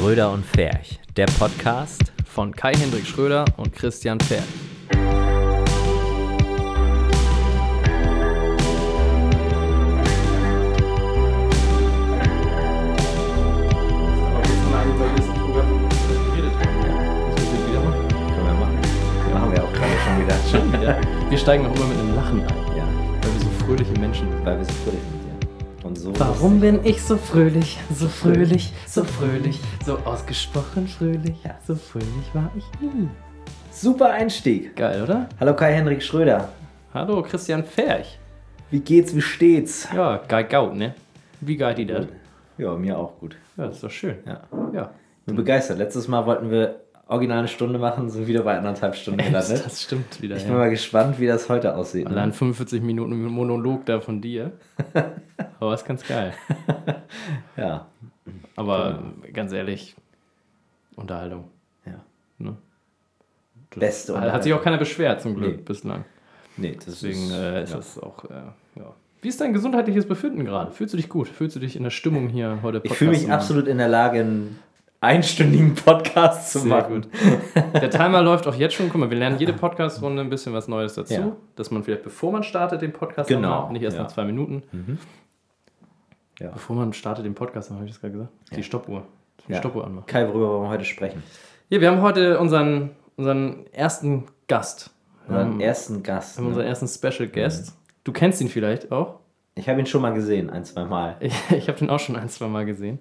Schröder und Ferch, der Podcast. von Kai-Hendrik Schröder und Christian. Können wir auch schon wieder. Steigen noch immer mit einem Lachen ein, Ja, weil wir so fröhliche Menschen sind. weil wir so fröhlich sind. Und so Warum bin ich so fröhlich, so fröhlich, so fröhlich, so ausgesprochen fröhlich? Ja. So fröhlich war ich nie. Super Einstieg. Geil, oder? Hallo Kai-Henrik Schröder. Hallo, Christian Ferch. Wie geht's, wie steht's? Ja, geil gaut, ne? Wie geil die das? Ja, mir auch gut. Ja, das ist doch schön. Ja. Ja. Bin begeistert. Letztes Mal wollten wir original eine Stunde machen, sind wieder bei anderthalb Stunden gelandet. Das stimmt wieder. Ich bin Ja. mal gespannt, wie das heute aussieht. ne? Allein 45 Minuten Monolog da von dir. Aber ist ganz geil. Ja. Aber ganz ehrlich, Unterhaltung. ja. Ne? Beste Hat, hat sich auch keiner beschwert, zum Glück, Nee. bislang. Nee, Deswegen ist, äh, ist ja. das auch, äh, ja. Wie ist dein gesundheitliches Befinden gerade? Fühlst du dich gut? Fühlst du dich in der Stimmung hier heute Ich Podcast fühle mich machen? absolut in der Lage, einen einstündigen Podcast zu Sehr machen. gut. Der Timer läuft auch jetzt schon. Guck mal, wir lernen jede Podcast-Runde ein bisschen was Neues dazu. Ja. Dass man vielleicht, bevor man startet, den Podcast Genau, macht, nicht erst ja. nach zwei Minuten. Ja. Bevor man startet den Podcast, habe ich das gerade gesagt. Die Stoppuhr. Die. Stoppuhr anmachen. Kai, worüber wollen wir heute sprechen? Ja, wir haben heute unseren, unseren ersten Gast. Unseren haben, ersten Gast. wir haben unseren Ne? ersten Special Guest. Du kennst ihn vielleicht auch. Ich habe ihn schon mal gesehen, ein, zwei Mal. Ich, ich habe den auch schon ein, zwei Mal gesehen.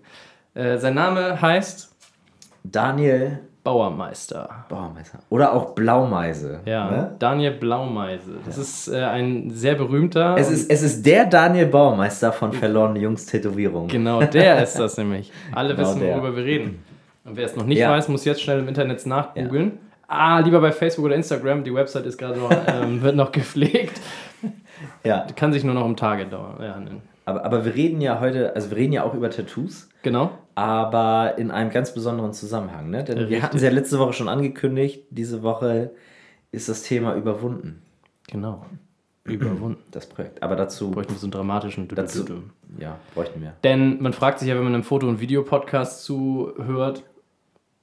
Äh, sein Name heißt Daniel Bauermeister. Bauermeister. Oder auch Blaumeise. Ja, Ne? Daniel Blaumeise. Das ist äh, ein sehr berühmter. Es, ist, es ist der Daniel Bauermeister von Verlorene Jungs Tätowierung. Genau, der ist das nämlich. Alle Genau wissen, der. worüber wir reden. Und wer es noch nicht Ja. weiß, muss jetzt schnell im Internet nachgoogeln. Ah, lieber bei Facebook oder Instagram. Die Website ist gerade noch, ähm, wird noch gepflegt. Ja, Kann sich nur noch um Tage dauern. Ja, ne. Aber, aber wir reden ja heute, also wir reden ja auch über Tattoos, Genau. aber in einem ganz besonderen Zusammenhang. Ne? Denn wir Richtig. hatten es ja letzte Woche schon angekündigt, diese Woche ist das Thema überwunden, Genau. Überwunden. das Projekt. Aber dazu, Bräuchten wir so einen dramatischen Dü- dazu Dü- Dü- ja, bräuchten wir. Denn man fragt sich ja, wenn man einem Foto- und Videopodcast zuhört,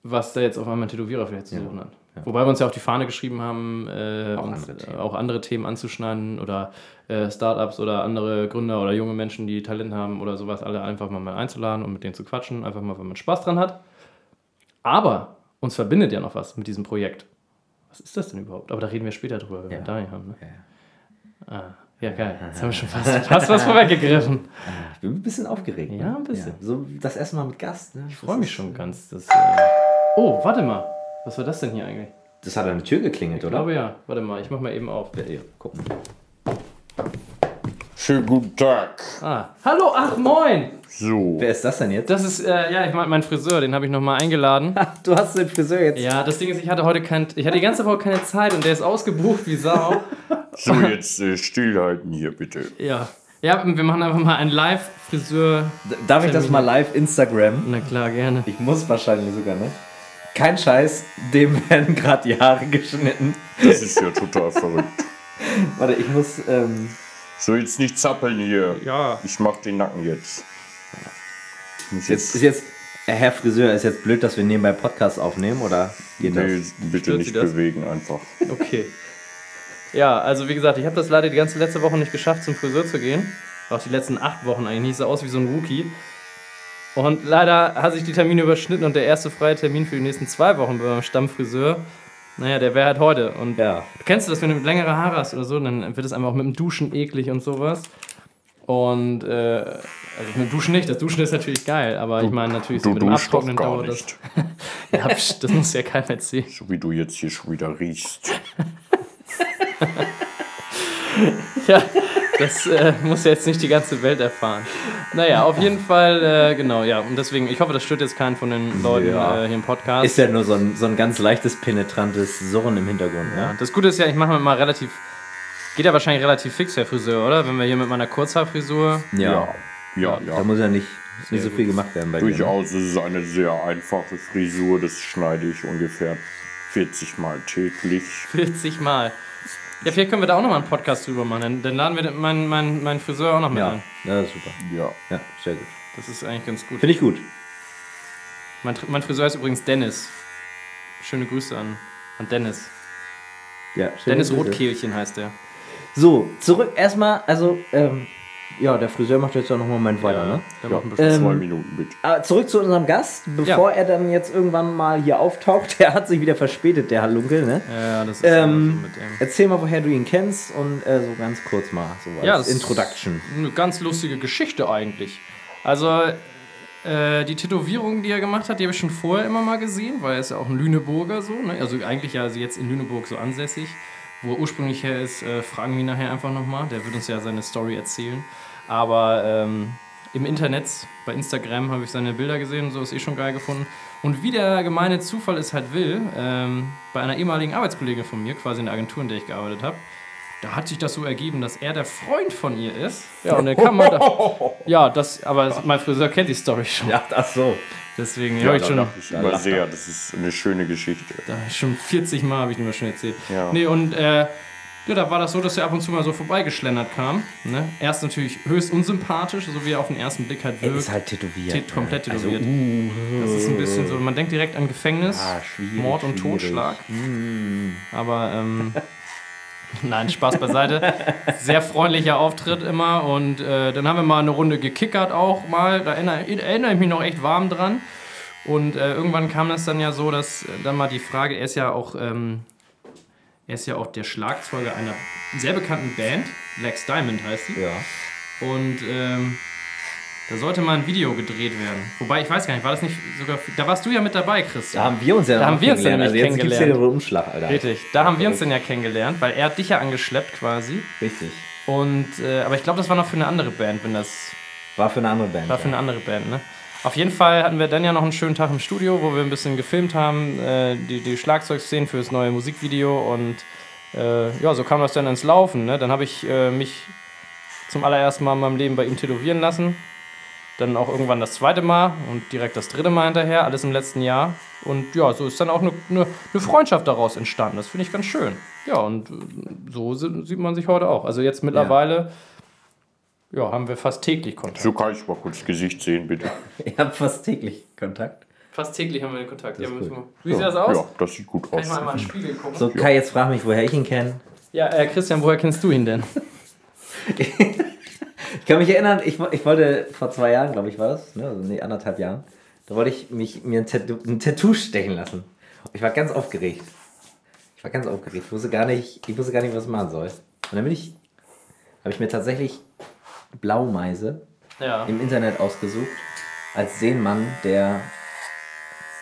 was da jetzt auf einmal ein Tätowierer vielleicht zu suchen hat. Wobei wir uns ja auf die Fahne geschrieben haben, äh, Auch uns, andere Themen. äh, auch andere Themen anzuschneiden oder äh, Startups oder andere Gründer oder junge Menschen, die Talent haben oder sowas, alle einfach mal, mal einzuladen und mit denen zu quatschen, einfach mal, wenn man Spaß dran hat. Aber uns verbindet ja noch was mit diesem Projekt. Was ist das denn überhaupt? Aber da reden wir später drüber, wenn Ja. wir Daniel haben. Ne? Ja. Ah, ja, geil. Jetzt haben wir schon fast, fast was vorweggegriffen. Ich bin ein bisschen aufgeregt. ne? Ja, ein bisschen. So das erste Mal mit Gast. Ne? Ich freue mich schon ganz. Dass, äh oh, warte mal. Was war das denn hier eigentlich? Das hat an der Tür geklingelt, Ich oder? glaube ja. Warte mal, ich mach mal eben auf. Ja, ja, gucken. Schönen guten Tag. Ah, hallo, ach moin. So. Wer ist das denn jetzt? Das ist, äh, ja, ich meine, mein Friseur, den habe ich nochmal eingeladen. Du hast den Friseur jetzt. Ja, das Ding ist, ich hatte heute kein, ich hatte die ganze Woche keine Zeit und der ist ausgebucht wie Sau. So, jetzt äh, stillhalten hier bitte. Ja. Ja, wir machen einfach mal ein Live-Friseur. Darf ich das mal live Instagram? Na klar, gerne. Ich muss wahrscheinlich sogar, ne? Kein Scheiß, dem werden gerade die Haare geschnitten. Das ist ja total verrückt. Warte, ich muss, ähm, So, jetzt nicht zappeln hier. Ja. Ich mach den Nacken jetzt. Muss jetzt ist jetzt, Herr Friseur, ist jetzt blöd, dass wir nebenbei Podcast aufnehmen, oder geht Nee, das? bitte Stört nicht bewegen einfach. Okay. Ja, also wie gesagt, ich habe das leider die ganze letzte Woche nicht geschafft, zum Friseur zu gehen. Auch die letzten acht Wochen eigentlich. Ich sah aus wie so ein Rookie. Und leider hat sich die Termine überschnitten und der erste freie Termin für die nächsten zwei Wochen beim Stammfriseur, naja, der wäre halt heute. Und Ja. du kennst du das, wenn du längere Haare hast oder so, dann wird es einfach auch mit dem Duschen eklig und sowas. Und, äh, also mit dem Duschen nicht, das Duschen ist natürlich geil, aber ich meine natürlich so Du mit dem Abtrocknen dauert das. nicht. Ja, das muss ja keiner erzählen. So wie du jetzt hier schon wieder riechst. Ja, das äh, muss jetzt nicht die ganze Welt erfahren. Naja, auf jeden Fall, äh, genau, ja. Und deswegen, ich hoffe, das stört jetzt keinen von den Leuten Ja. äh, hier im Podcast. Ist ja nur so ein, so ein ganz leichtes, penetrantes Surren im Hintergrund, ja. ne? Das Gute ist ja, ich mache mal relativ. Geht ja wahrscheinlich relativ fix, Herr Friseur, oder? Wenn wir hier mit meiner Kurzhaarfrisur. Ja. Ja, Da ja. muss ja nicht, nicht so viel gemacht werden bei dir. ne? Durchaus ist es eine sehr einfache Frisur. Das schneide ich ungefähr 40 Mal täglich. 40 Mal. Ja, vielleicht können wir da auch nochmal einen Podcast drüber machen. Dann, laden wir meinen mein, mein Friseur auch noch mit Ja, ein. ja, super. Ja. Ja, sehr gut. Das ist eigentlich ganz gut. Finde ich gut. Mein, mein Friseur ist übrigens Dennis. Schöne Grüße an, an Dennis. Ja, Dennis Grüße. Rotkehlchen heißt der. So, zurück erstmal, also, ähm, ja, der Friseur macht jetzt ja noch einen Moment weiter, ne? Der Ja, macht ein bisschen zwei Ähm, Minuten bitte. Aber zurück zu unserem Gast, bevor Ja. er dann jetzt irgendwann mal hier auftaucht, der hat sich wieder verspätet, der Halunkel, ne? Ja, das ist Ähm, mit dem. Erzähl mal, woher du ihn kennst und äh, so ganz kurz mal, so als Ja, das Introduction. ist eine ganz lustige Geschichte eigentlich. Also, äh, die Tätowierung, die er gemacht hat, die habe ich schon vorher immer mal gesehen, weil er ist ja auch ein Lüneburger so. Ne? Also eigentlich ja also jetzt in Lüneburg so ansässig. Wo er ursprünglich her ist, äh, fragen wir ihn nachher einfach nochmal. Der wird uns ja seine Story erzählen. Aber ähm, im Internet, bei Instagram, habe ich seine Bilder gesehen und so, ist eh schon geil gefunden. Und wie der gemeine Zufall es halt will, ähm, bei einer ehemaligen Arbeitskollegin von mir, quasi in der Agentur, in der ich gearbeitet habe, da hat sich das so ergeben, dass er der Freund von ihr ist. Ja, und dann kann man da. Ja, das, aber mein Friseur kennt die Story schon. Ja, ach so. Deswegen Ja, habe ich da schon, lache ich immer sehr. Das ist eine schöne Geschichte. da schon 40 Mal habe ich ihm das schon erzählt. Ja. Nee, und äh, ja, da war das so, dass er ab und zu mal so vorbeigeschlendert kam. Ne? Erst natürlich höchst unsympathisch, so wie er auf den ersten Blick halt Er wirkt. ist halt tätowiert. Tät- komplett Also, tätowiert. uh, Das ist ein bisschen so, man denkt direkt an Gefängnis, Ah, schwierig, Mord und schwierig. Totschlag. Aber ähm, nein, Spaß beiseite. Sehr freundlicher Auftritt immer und äh, dann haben wir mal eine Runde gekickert auch mal. Da erinnere, erinnere ich mich noch echt warm dran. Und äh, irgendwann kam das dann ja so, dass äh, dann mal die Frage, er ist ja auch, ähm, er ist ja auch der Schlagzeuger einer sehr bekannten Band, Lex Diamond heißt sie. Ja. Und ähm, da sollte mal ein Video gedreht werden. Wobei, ich weiß gar nicht, war das nicht sogar. Da warst du ja mit dabei, Da Christian. haben wir uns ja Da noch haben wir uns ja kennengelernt. Also jetzt gibt's hier kennengelernt. den Umschlag, Alter. Richtig, da haben wir uns dann ja kennengelernt, weil er hat dich ja angeschleppt quasi. Richtig. Und, äh, aber ich glaube, das war noch für eine andere Band, wenn das. War für eine andere Band. War für eine andere Band, ne? Auf jeden Fall hatten wir dann ja noch einen schönen Tag im Studio, wo wir ein bisschen gefilmt haben, äh, die, die Schlagzeugszenen für das neue Musikvideo und äh, ja, so kam das dann ins Laufen. Ne? Dann habe ich äh, mich zum allerersten Mal in meinem Leben bei ihm tätowieren lassen. Dann auch irgendwann das zweite Mal und direkt das dritte Mal hinterher, alles im letzten Jahr. Und ja, so ist dann auch eine, eine, eine Freundschaft daraus entstanden. Das finde ich ganz schön. Ja, und äh, so si- sieht man sich heute auch. Also jetzt mittlerweile ja. Haben wir fast täglich Kontakt. So kann ich mal kurz Gesicht sehen, bitte. Ihr habt fast täglich Kontakt. Fast täglich haben wir den Kontakt. Ja, wir- Wie sieht das aus? Ja, das sieht gut Kann aus. ich mal einmal in den Spiegel gucken? So, Kai, jetzt frag mich, woher ich ihn kenne. Ja, äh, Christian, woher kennst du ihn denn? Ich kann mich erinnern, ich, ich wollte vor zwei Jahren, glaube ich, war das, ne? also, nee, anderthalb Jahren, da wollte ich mich, mir ein Tattoo, ein Tattoo stechen lassen. Ich war ganz aufgeregt. Ich war ganz aufgeregt. Ich wusste gar nicht, ich wusste gar nicht, was ich machen soll. Und dann bin ich, habe ich mir tatsächlich Blaumeise Ja. im Internet ausgesucht, als Seemann, der,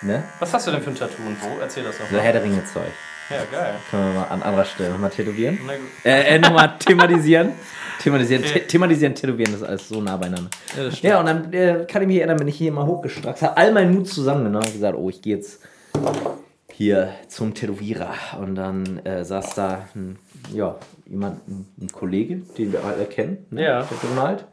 ne, Was hast du denn für ein Tattoo und wo? Erzähl das doch so mal. Herr der Ringe Zeug. Ja, geil. Können wir mal an anderer Stelle nochmal tätowieren. Na gut. Äh, äh nochmal thematisieren. Thematisieren, Okay. the thematisieren, tätowieren, das ist alles so nah beieinander. Ja, das stimmt. Ja, und dann äh, kann ich mich erinnern, bin ich hier mal hochgestrackt, habe all meinen Mut zusammengenommen und gesagt, oh, ich gehe jetzt hier zum Tätowierer. Und dann äh, saß da ein, ja, jemand, ein, ein Kollege, den wir alle kennen, ne? Ja. der Donald.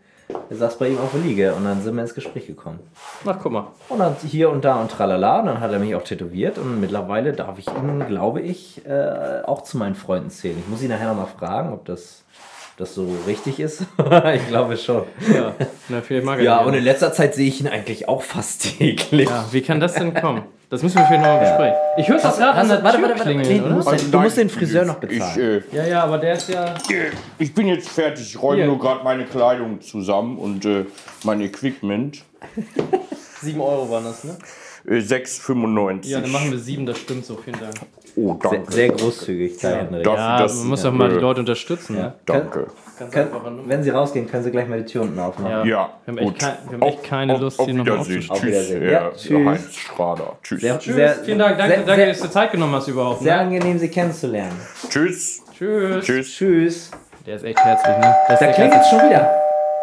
Der saß bei ihm auf der Liege und dann sind wir ins Gespräch gekommen. Ach, guck mal. Und dann hier und da und tralala, dann hat er mich auch tätowiert und mittlerweile darf ich ihn, glaube ich, äh, auch zu meinen Freunden zählen. Ich muss ihn nachher nochmal fragen, ob das, ob das so richtig ist. ich glaube schon. Ja, na, er Ja, und in letzter Zeit sehe ich ihn eigentlich auch fast täglich. ja, wie kann das denn kommen? Das müssen wir vielleicht nochmal besprechen. Ich höre das gerade an der Tür klingeln, Nee, du, oder? musst den, du musst den Friseur noch Ich, bezahlen. äh, Ja, ja, aber der ist ja... ich bin jetzt fertig. Ich räume Hier. nur gerade meine Kleidung zusammen und äh, mein Equipment. 7 Euro waren das, ne? Äh, 6,95. Ja, dann machen wir 7, das stimmt so. Vielen Dank. Oh, sehr, danke. sehr großzügig, Kai Henrik. Darf Ja, das- man muss doch mal die äh, Leute unterstützen. Ne? Danke. Einfache Nummer. wenn sie rausgehen, können sie gleich mal die Tür unten aufmachen. Ja. Ja, Wir haben echt kein- wir haben echt keine Lust, auf hier noch mal Wiedersehen. aufzustehen. Auf Tschüss, Wiedersehen. Herr Ja, tschüss. Heinz Schrader. Tschüss. Sehr, Tschüss, sehr, vielen Dank. Danke, sehr, danke, sehr, dass du Zeit genommen hast überhaupt. sehr Ne? angenehm, sie kennenzulernen. Tschüss. Tschüss. Tschüss. Tschüss. Der ist echt herzlich, ne? Der Da klingt jetzt schon wieder.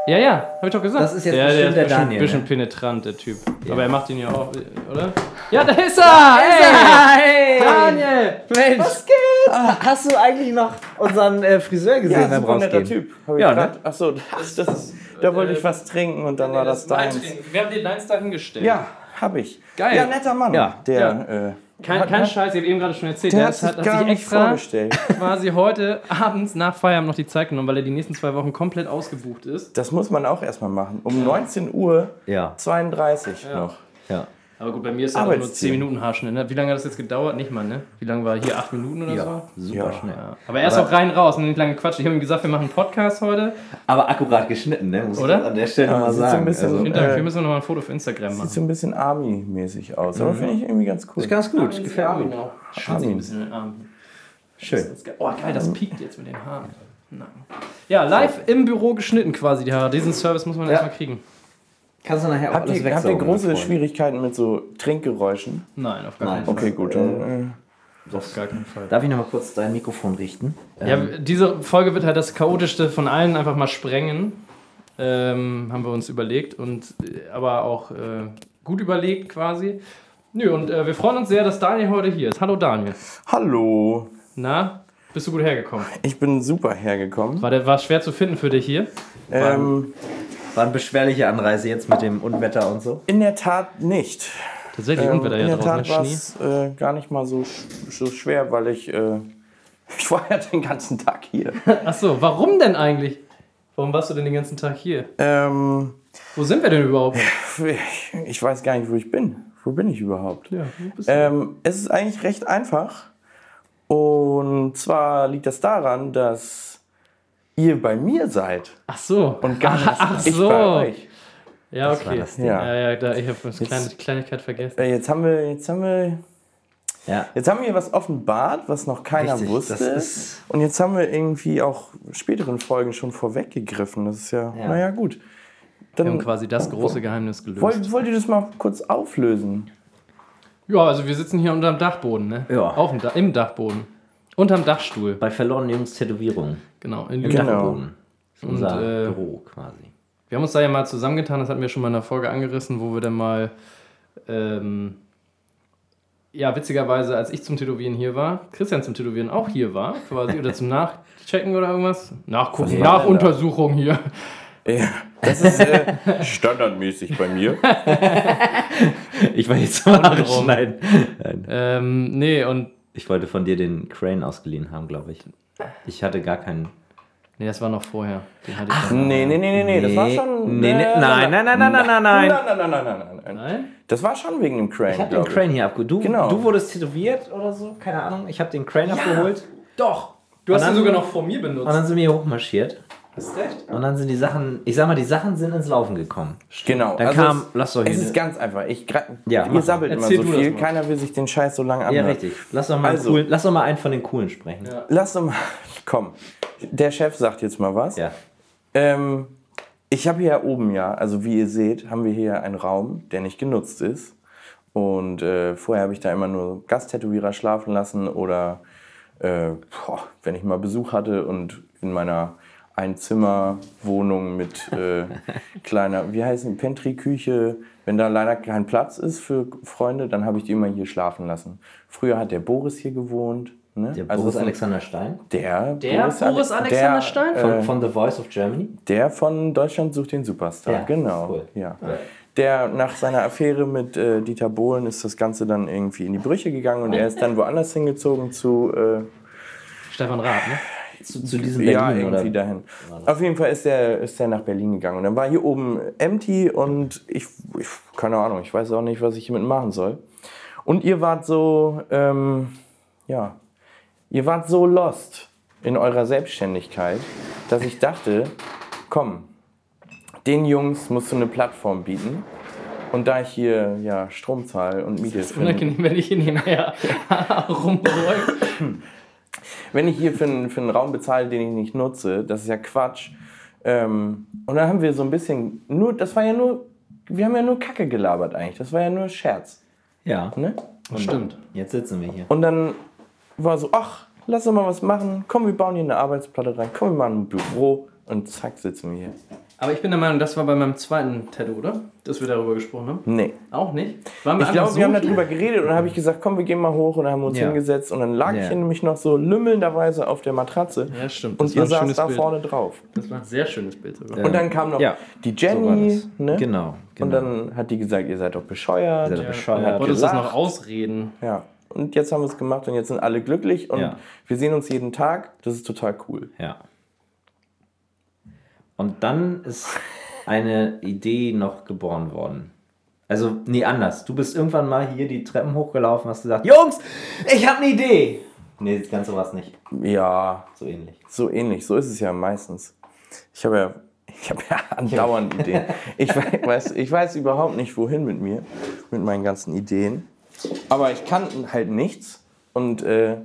Ja, ja, hab ich doch gesagt. Das ist jetzt ja, bestimmt der ist der bisschen, Daniel, bisschen ne? penetrant, der Typ. Aber er macht ihn ja auch, oder? Ja, da ist er! Hey! Hey! Daniel! Mensch! Was geht? Hast du eigentlich noch unseren äh, Friseur gesehen beim super netter Rausgehen? Typ. Hab ich Ja, ne? Achso, das, das, da wollte ich was trinken und dann war das deins. Wir haben den deins da hingestellt. Ja, hab ich. Geil. Ja, netter Mann. Ja. Der, Äh, Kein, kein Scheiß, ich habe eben gerade schon erzählt. der Der hat hat, sich hat, sich extra vorgestellt. quasi heute abends nach Feierabend noch die Zeit genommen, weil er die nächsten zwei Wochen komplett ausgebucht ist. Das muss man auch erstmal machen. Um 19 Uhr Ja. 32 noch. Ja. Aber gut, bei mir ist ja auch nur Arbeitsziel. 10 Minuten Haarschnitt. Ne? Wie lange hat das jetzt gedauert? Nicht mal, ne? Wie lange war hier? 8 Minuten oder Ja, so? super Ja. schnell. Ja. Aber erst auch rein raus und nicht lange quatschen. Ich habe ihm gesagt, wir machen einen Podcast heute. Aber akkurat geschnitten, ne? Muss Oder? ich an der Stelle Ja, mal sieht so ein sagen. bisschen- also, Vielen Dank. Äh, wir müssen noch mal ein Foto für Instagram Sieht machen. so ein bisschen Army-mäßig aus. Aber finde ich irgendwie ganz cool. ist ganz gut, gefällt mir. Genau. Schwitze ich ein bisschen in den Armen. Schön. Oh, geil, das piekt jetzt mit den Haaren. Nacken. Ja, live im Büro geschnitten quasi die Haare. Diesen Service muss man Ja. erstmal kriegen. Kannst du nachher auch Habt alles ihr, habt ihr große. Schwierigkeiten mit so Trinkgeräuschen? Nein, auf gar keinen Fall. Okay, gut. Dann, Auf gar keinen Fall. Darf ich noch mal kurz dein Mikrofon richten? Ja, Ähm, diese Folge wird halt das chaotischste von allen einfach mal sprengen. Ähm, haben wir uns überlegt und äh, aber auch äh, gut überlegt quasi. Nö, und äh, wir freuen uns sehr, dass Daniel heute hier ist. Hallo Daniel. äh, hallo. Na, bist du gut hergekommen? Ich bin super hergekommen. War der war schwer zu finden für dich hier? Ähm, war eine beschwerliche Anreise jetzt mit dem Unwetter und so. in der Tat nicht. Tatsächlich Ähm, Unwetter in ja der draußen, Tat war Schnee. es äh, gar nicht mal so, so schwer, weil ich, äh, ich war ja den ganzen Tag hier. Ach so, warum denn eigentlich? Warum warst du denn den ganzen Tag hier? ähm, Wo sind wir denn überhaupt? ich, ich weiß gar nicht, wo ich bin. Wo bin ich überhaupt? Ja, wo bist du? Ähm, es ist eigentlich recht einfach. Und zwar liegt das daran, dass ihr bei mir seid Ach so. und gar nicht ach ich so. bei euch. Ja, Das okay. ja, Ja. ja, da, ich habe eine kleine Kleinigkeit vergessen. Äh, Jetzt haben wir, jetzt haben wir, Ja. jetzt haben wir was offenbart, was noch keiner Richtig, wusste. das ist- und jetzt haben wir irgendwie auch späteren Folgen schon vorweggegriffen. Das ist ja, Ja. naja, gut. Wir haben Dann quasi das große Geheimnis gelöst. wollt, wollt ihr das mal kurz auflösen? Ja, also wir sitzen hier unterm Dachboden, ne? Ja. Auf dem da Im Dachboden. Unterm Dachstuhl. Bei verlorenen Jungs Tätowierungen. Genau. In Lüneburg. Genau. Ist Unser Und, äh, Büro quasi. Wir haben uns da ja mal zusammengetan, das hatten wir schon mal in der Folge angerissen, wo wir dann mal, ähm, ja, witzigerweise, als ich zum Tätowieren hier war, Christian zum Tätowieren auch hier war, quasi, oder zum Nachchecken oder irgendwas. Nachgucken, Nachuntersuchung hier. Ja, das ist äh, standardmäßig bei mir. Ich war jetzt mal Haare Untenrum. schneiden. Nein. Ähm, nee, und, Ich wollte von dir den Crane ausgeliehen haben, glaube ich. Ich hatte gar keinen. nee, das war noch vorher. Noch. Nee, nee, nee, nee, nee, das war schon. nee, nee, nein, nein, nein, nein, nein, nein, nein. Nein, nein, nein, nein, nein, nein, nein. Nein? Das war schon wegen dem Crane. Ich habe den. Crane hier abgeholt. Du, Genau. du wurdest tätowiert oder so? Keine Ahnung. Ich habe den Crane abgeholt. Doch! Du hast Und ihn sogar noch vor mir Und benutzt. dann sind wir hier hochmarschiert. Hast recht? Und dann sind die Sachen, ich sag mal, die Sachen sind ins Laufen gekommen. Genau. Dann kam- lass doch Es hier- ist ganz einfach. Ich Ja, ihr sabbelt immer so viel. Keiner will sich den Scheiß so lange Ja, anhören. richtig. Lass doch mal, Also. einen, coolen, lass doch mal einen von den coolen sprechen. Ja. Lass doch mal. Komm. Der Chef sagt jetzt mal was. Ja. Ähm, ich habe hier oben ja, also wie ihr seht, haben wir hier einen Raum, der nicht genutzt ist. Und äh, vorher habe ich da immer nur Gasttätowierer schlafen lassen oder äh, boah, wenn ich mal Besuch hatte und in meiner Einzimmerwohnung mit äh, kleiner, wie heißt es, Pantry-Küche, wenn da leider kein Platz ist für Freunde, dann habe ich die immer hier schlafen lassen. Früher hat der Boris hier gewohnt. Ne? Der Also Boris Alexander Stein Der, Der Boris Ale- Alexander Stein? von, Äh, von The Voice of Germany. der von Deutschland sucht den Superstar, Ja, genau. cool. Ja. Der nach seiner Affäre mit äh, Dieter Bohlen ist das Ganze dann irgendwie in die Brüche gegangen und er ist dann woanders hingezogen zu, äh, Stefan Raab, ne? Zu, zu diesem ja, Berlin, irgendwie oder? dahin. Auf jeden Fall ist der, ist der nach Berlin gegangen und dann war hier oben empty und ich, ich keine Ahnung, ich weiß auch nicht, was ich hiermit machen soll. Und ihr wart so, ähm, ja, ihr wart so lost in eurer Selbstständigkeit, dass ich dachte, komm, den Jungs musst du eine Plattform bieten. Und da ich hier ja, Strom zahle und Miete Ist für, unangenehm, wenn ich hier nebenher rumräume. wenn ich hier für einen, für einen Raum bezahle, den ich nicht nutze, das ist ja Quatsch. Ähm, und dann haben wir so ein bisschen, nur, das war ja nur, wir haben ja nur Kacke gelabert eigentlich, das war ja nur Scherz. Ja. Ne? Stimmt. Jetzt sitzen wir hier. Und dann war so, ach, lass uns mal was machen, komm, wir bauen hier eine Arbeitsplatte rein, komm, wir machen ein Büro und zack, sitzen wir hier. Aber ich bin der Meinung, das war bei meinem zweiten Tattoo, oder? Dass wir darüber gesprochen haben. Nee. Auch nicht? Waren wir Ich glaube, einfach wir haben so darüber geredet und dann habe ich gesagt, komm, wir gehen mal hoch und dann haben wir uns Ja. hingesetzt und dann lag ich Ja. hier nämlich noch so lümmelnderweise auf der Matratze Ja, stimmt. und Das ihr ein saßt schönes da Bild. vorne drauf. Das war ein sehr schönes Bild sogar. Und dann kam noch Ja, die so Jenny, das. ne? Genau, genau. Und dann hat die gesagt, ihr seid doch bescheuert. Ihr seid doch Ja. bescheuert. Und hat Wolltest das noch ausreden? Ja. Und jetzt haben wir es gemacht und jetzt sind alle glücklich und Ja. wir sehen uns jeden Tag. Das ist total cool. Ja. Und dann ist eine Idee noch geboren worden. Also, nee, anders. Du bist irgendwann mal hier die Treppen hochgelaufen, hast gesagt, Jungs, ich habe eine Idee. Nee, das Ganze war es nicht. Ja, So ähnlich. so ähnlich. So ist es ja meistens. Ich habe ja, ich habe ja andauernd Ideen. Ich wei- weiß, ich weiß überhaupt nicht, wohin mit mir, mit meinen ganzen Ideen. Aber ich kann halt nichts und äh,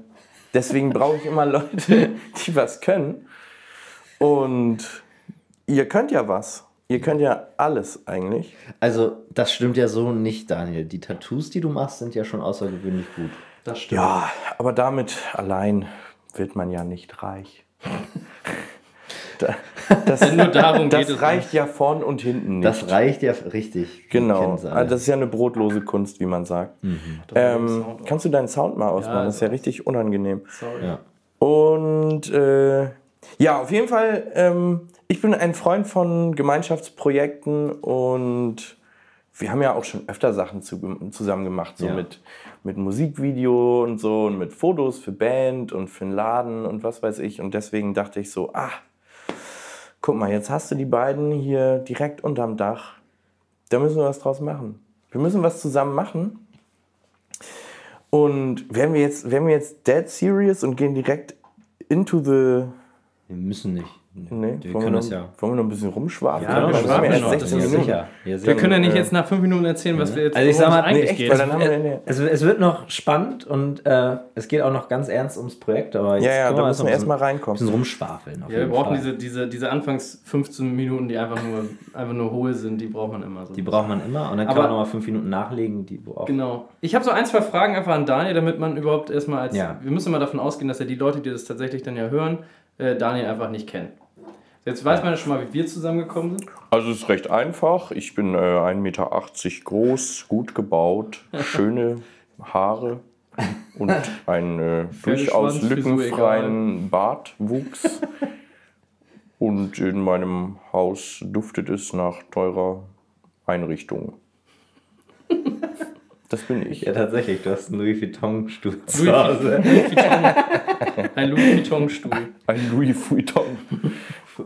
deswegen brauche ich immer Leute, die was können. Und ihr könnt ja was. Ihr könnt ja alles eigentlich. Also, das stimmt ja so nicht, Daniel. Die Tattoos, die du machst, sind ja schon außergewöhnlich gut. Das stimmt. Ja, aber damit allein wird man ja nicht reich. Da- Das, Nur darum geht das es. reicht ja vorn und hinten nicht. Das reicht ja richtig. Genau. Also das ist ja eine brotlose Kunst, wie man sagt. Mhm. Ähm, kannst du deinen Sound mal ausmachen? das ist ja also- richtig unangenehm. Sorry. ja. Und äh, ja, auf jeden Fall, ähm, ich bin ein Freund von Gemeinschaftsprojekten und wir haben ja auch schon öfter Sachen zu, zusammen gemacht, so Ja. mit, mit Musikvideo und so und mit Fotos für Band und für einen Laden und was weiß ich. Und deswegen dachte ich so, ah, guck mal, jetzt hast du die beiden hier direkt unterm Dach. Da müssen wir was draus machen. Wir müssen was zusammen machen. Und werden wir jetzt, werden wir jetzt dead serious und gehen direkt into the. Wir müssen nicht. Nee, wir können noch, das ja. Wollen wir noch ein bisschen rumschwafeln? Ja, wir schwafeln haben erst noch, das 16 ist ja, Minuten. sicher. Ja, sicher. Wir können ja nicht äh, jetzt nach fünf Minuten erzählen, was wir jetzt Also ich sag mal, eigentlich echt, geht. wir-. Es, es wird noch spannend und äh, es geht auch noch ganz ernst ums Projekt, aber jetzt Ja, ja, da wir müssen wir ein erst mal bisschen- reinkommen. rumschwafeln. Auf ja, wir brauchen Fall. diese, diese, diese Anfangs 15 Minuten, die einfach nur, einfach nur hohl sind, die braucht man immer so. Die braucht man immer und dann kann Aber- man nochmal fünf Minuten nachlegen, die wo auch. Genau. Ich habe so ein, zwei Fragen einfach an Daniel, damit man überhaupt erstmal als. Ja. Wir müssen mal davon ausgehen, dass ja die Leute, die das tatsächlich dann ja hören, äh, Daniel einfach nicht kennen. Jetzt weiß man ja schon mal, wie wir zusammengekommen sind. Also es ist recht einfach. Ich bin äh, 1,80 Meter groß, gut gebaut, schöne Haare und einen äh, durchaus lückenfreien Bartwuchs. Und in meinem Haus duftet es nach teurer Einrichtung. Das bin ich. Ja, tatsächlich, du hast einen Louis Vuitton-Stuhl Louis zu Hause. Vuitton. Ein Louis Vuitton-Stuhl. Ein Louis Vuitton.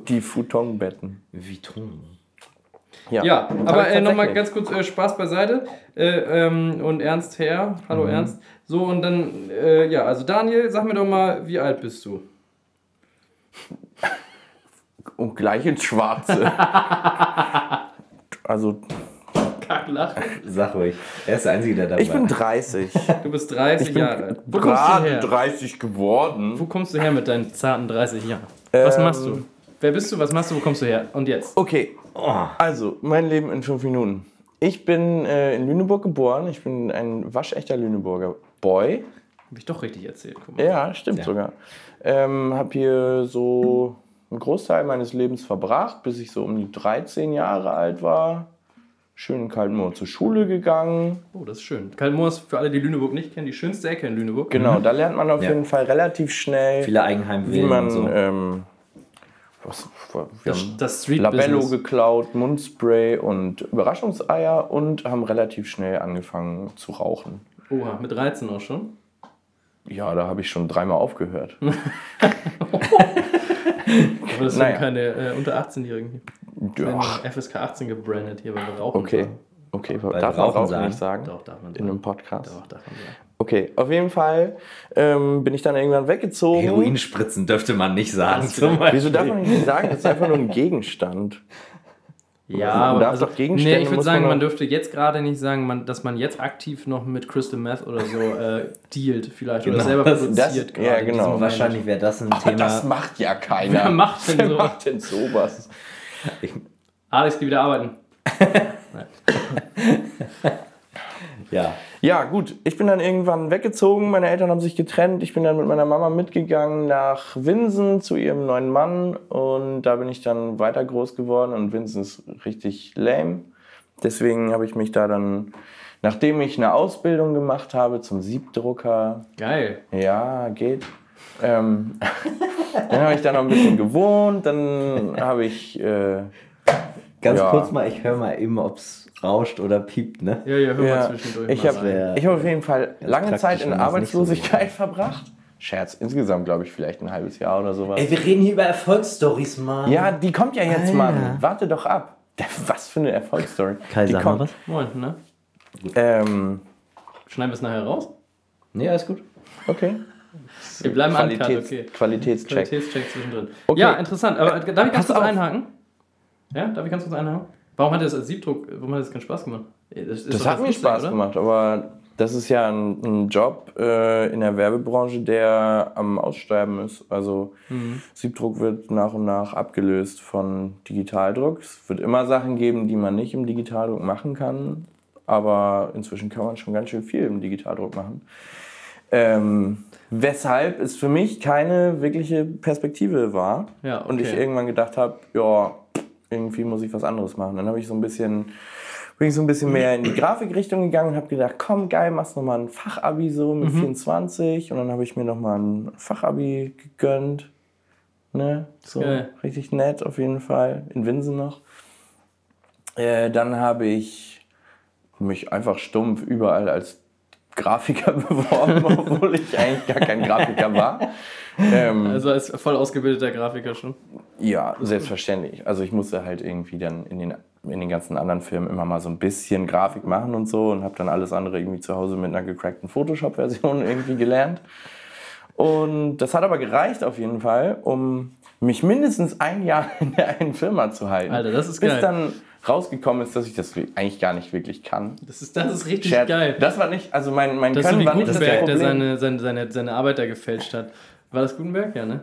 Die Futonbetten. Vuitton. Ja, hab aber äh, nochmal ganz kurz äh, Spaß beiseite. Äh, ähm, und Ernst her. Hallo Mhm. Ernst. So, und dann, äh, ja, also Daniel, sag mir doch mal, wie alt bist du? Und gleich ins Schwarze. also, Kacklachen. Sag ruhig. Er ist der Einzige, der dabei ich bin 30. Du bist 30 Ich bin Jahre alt. Wo kommst du Gerade her? 30 geworden. Wo kommst du her mit deinen zarten 30 Jahren? Was Ähm, machst du? Wer bist du? Was machst du? Wo kommst du her? Und jetzt? Okay, Oh, also, mein Leben in fünf Minuten. Ich bin äh, in Lüneburg geboren. Ich bin ein waschechter Lüneburger Boy. Hab ich doch richtig erzählt. Guck mal. Ja, stimmt Ja. sogar. Ähm, hab hier so einen Großteil meines Lebens verbracht, bis ich so um die 13 Jahre alt war. Schön in Kaltenmoor zur Schule gegangen. Oh, das ist schön. Kaltmoor ist für alle, die Lüneburg nicht kennen, die schönste Ecke in Lüneburg. Genau, da lernt man auf Ja. jeden Fall relativ schnell, viele wie man und so. ähm, was, wir Das, haben das Street Labello Business. geklaut, Mundspray und Überraschungseier und haben relativ schnell angefangen zu rauchen. Oha, mit 13 auch schon. Ja, da habe ich schon dreimal aufgehört. Aber das Naja. sind keine äh, unter 18-Jährigen. hier. Ja, FSK 18 gebrandet hier, weil wir rauchen. okay. Okay, Weil darf man rauchen sagen. nicht sagen? Doch, darf man In einem. Podcast? Doch, darf man sagen. Okay, auf jeden Fall ähm, bin ich dann irgendwann weggezogen. Heroinspritzen dürfte man nicht sagen. Zum Wieso darf man nicht sagen? Das ist einfach nur ein Gegenstand. Ja, Man aber darf also, doch Gegenstände nee, ich würde sagen, man man dürfte jetzt gerade nicht sagen, man, dass man jetzt aktiv noch mit Crystal Meth oder so äh, dealt vielleicht oder Genau, selber das- produziert das- ja, genau. Wahrscheinlich wäre das ein Aber Thema. das macht ja keiner. Wer macht denn Wer sowas? macht denn sowas? Ich, Alex, geh wieder arbeiten. ja. Ja, gut. Ich bin dann irgendwann weggezogen. Meine Eltern haben sich getrennt. Ich bin dann mit meiner Mama mitgegangen nach Winsen zu ihrem neuen Mann. Und da bin ich dann weiter groß geworden. Und Winsen ist richtig lame. Deswegen habe ich mich da dann, nachdem ich eine Ausbildung gemacht habe zum Siebdrucker, Geil. ja, geht. Ähm, dann habe ich da noch ein bisschen gewohnt. Dann habe ich. Äh, Ganz Ja. kurz mal, ich höre mal eben, ob es rauscht oder piept, ne? Ja, ja, hör Ja, mal zwischendurch. ich habe hab auf jeden Fall lange Zeit in nicht so Arbeitslosigkeit verbracht. Scherz, insgesamt glaube ich vielleicht ein halbes Jahr oder sowas. wir reden hier über Erfolgsstories, Mann. Ja, die kommt ja jetzt, Alter. Mann. Warte doch ab. Was für eine Erfolgsstory. Kai, die sag mal kommt. was. Moin, ne? Ähm, Schneiden wir es nachher raus? Nee, alles gut. okay. Wir bleiben an Qualitäts okay. Qualitätscheck. Qualitätscheck zwischendrin. Okay. Ja, interessant. Aber äh, darf ich ganz Pass kurz auf. einhaken? Ja, darf ich ganz kurz einhaken? Warum hat das als Siebdruck, warum hat das keinen Spaß gemacht? Das, Das hat mir Spaß oder? gemacht, aber das ist ja ein, ein Job äh, in der Werbebranche, der am Aussterben ist. Also Mhm. Siebdruck wird nach und nach abgelöst von Digitaldruck. Es wird immer Sachen geben, die man nicht im Digitaldruck machen kann, aber inzwischen kann man schon ganz schön viel im Digitaldruck machen. Ähm, weshalb es für mich keine wirkliche Perspektive war Ja, und ich okay. irgendwann gedacht habe, ja, irgendwie muss ich was anderes machen. Dann habe ich so ein bisschen bin ich so ein bisschen mehr in die Grafikrichtung gegangen und habe gedacht, komm, geil, machst noch mal ein Fachabi so mit Mhm. 24 und dann habe ich mir noch mal ein Fachabi gegönnt. Ne? So Geil. richtig nett auf jeden Fall in Winsen noch. Äh, dann habe ich mich einfach stumpf überall als Grafiker beworben, obwohl ich eigentlich gar kein Grafiker war. Ähm, Also als voll ausgebildeter Grafiker schon. ja, selbstverständlich. Also ich musste halt irgendwie dann in den, in den ganzen anderen Filmen immer mal so ein bisschen Grafik machen und so und habe dann alles andere irgendwie zu Hause mit einer gecrackten Photoshop-Version irgendwie gelernt. Und das hat aber gereicht auf jeden Fall, um mich mindestens ein Jahr in der einen Firma zu halten. Alter, das ist Bis geil. dann rausgekommen ist, dass ich das eigentlich gar nicht wirklich kann. Das ist, das ist richtig Scherz. geil. Das war nicht, also mein, mein Das Können wie war nicht das Gutenberg, der Problem. seine, seine, seine, seine Arbeit da gefälscht hat. War das Gutenberg? Ja, ne?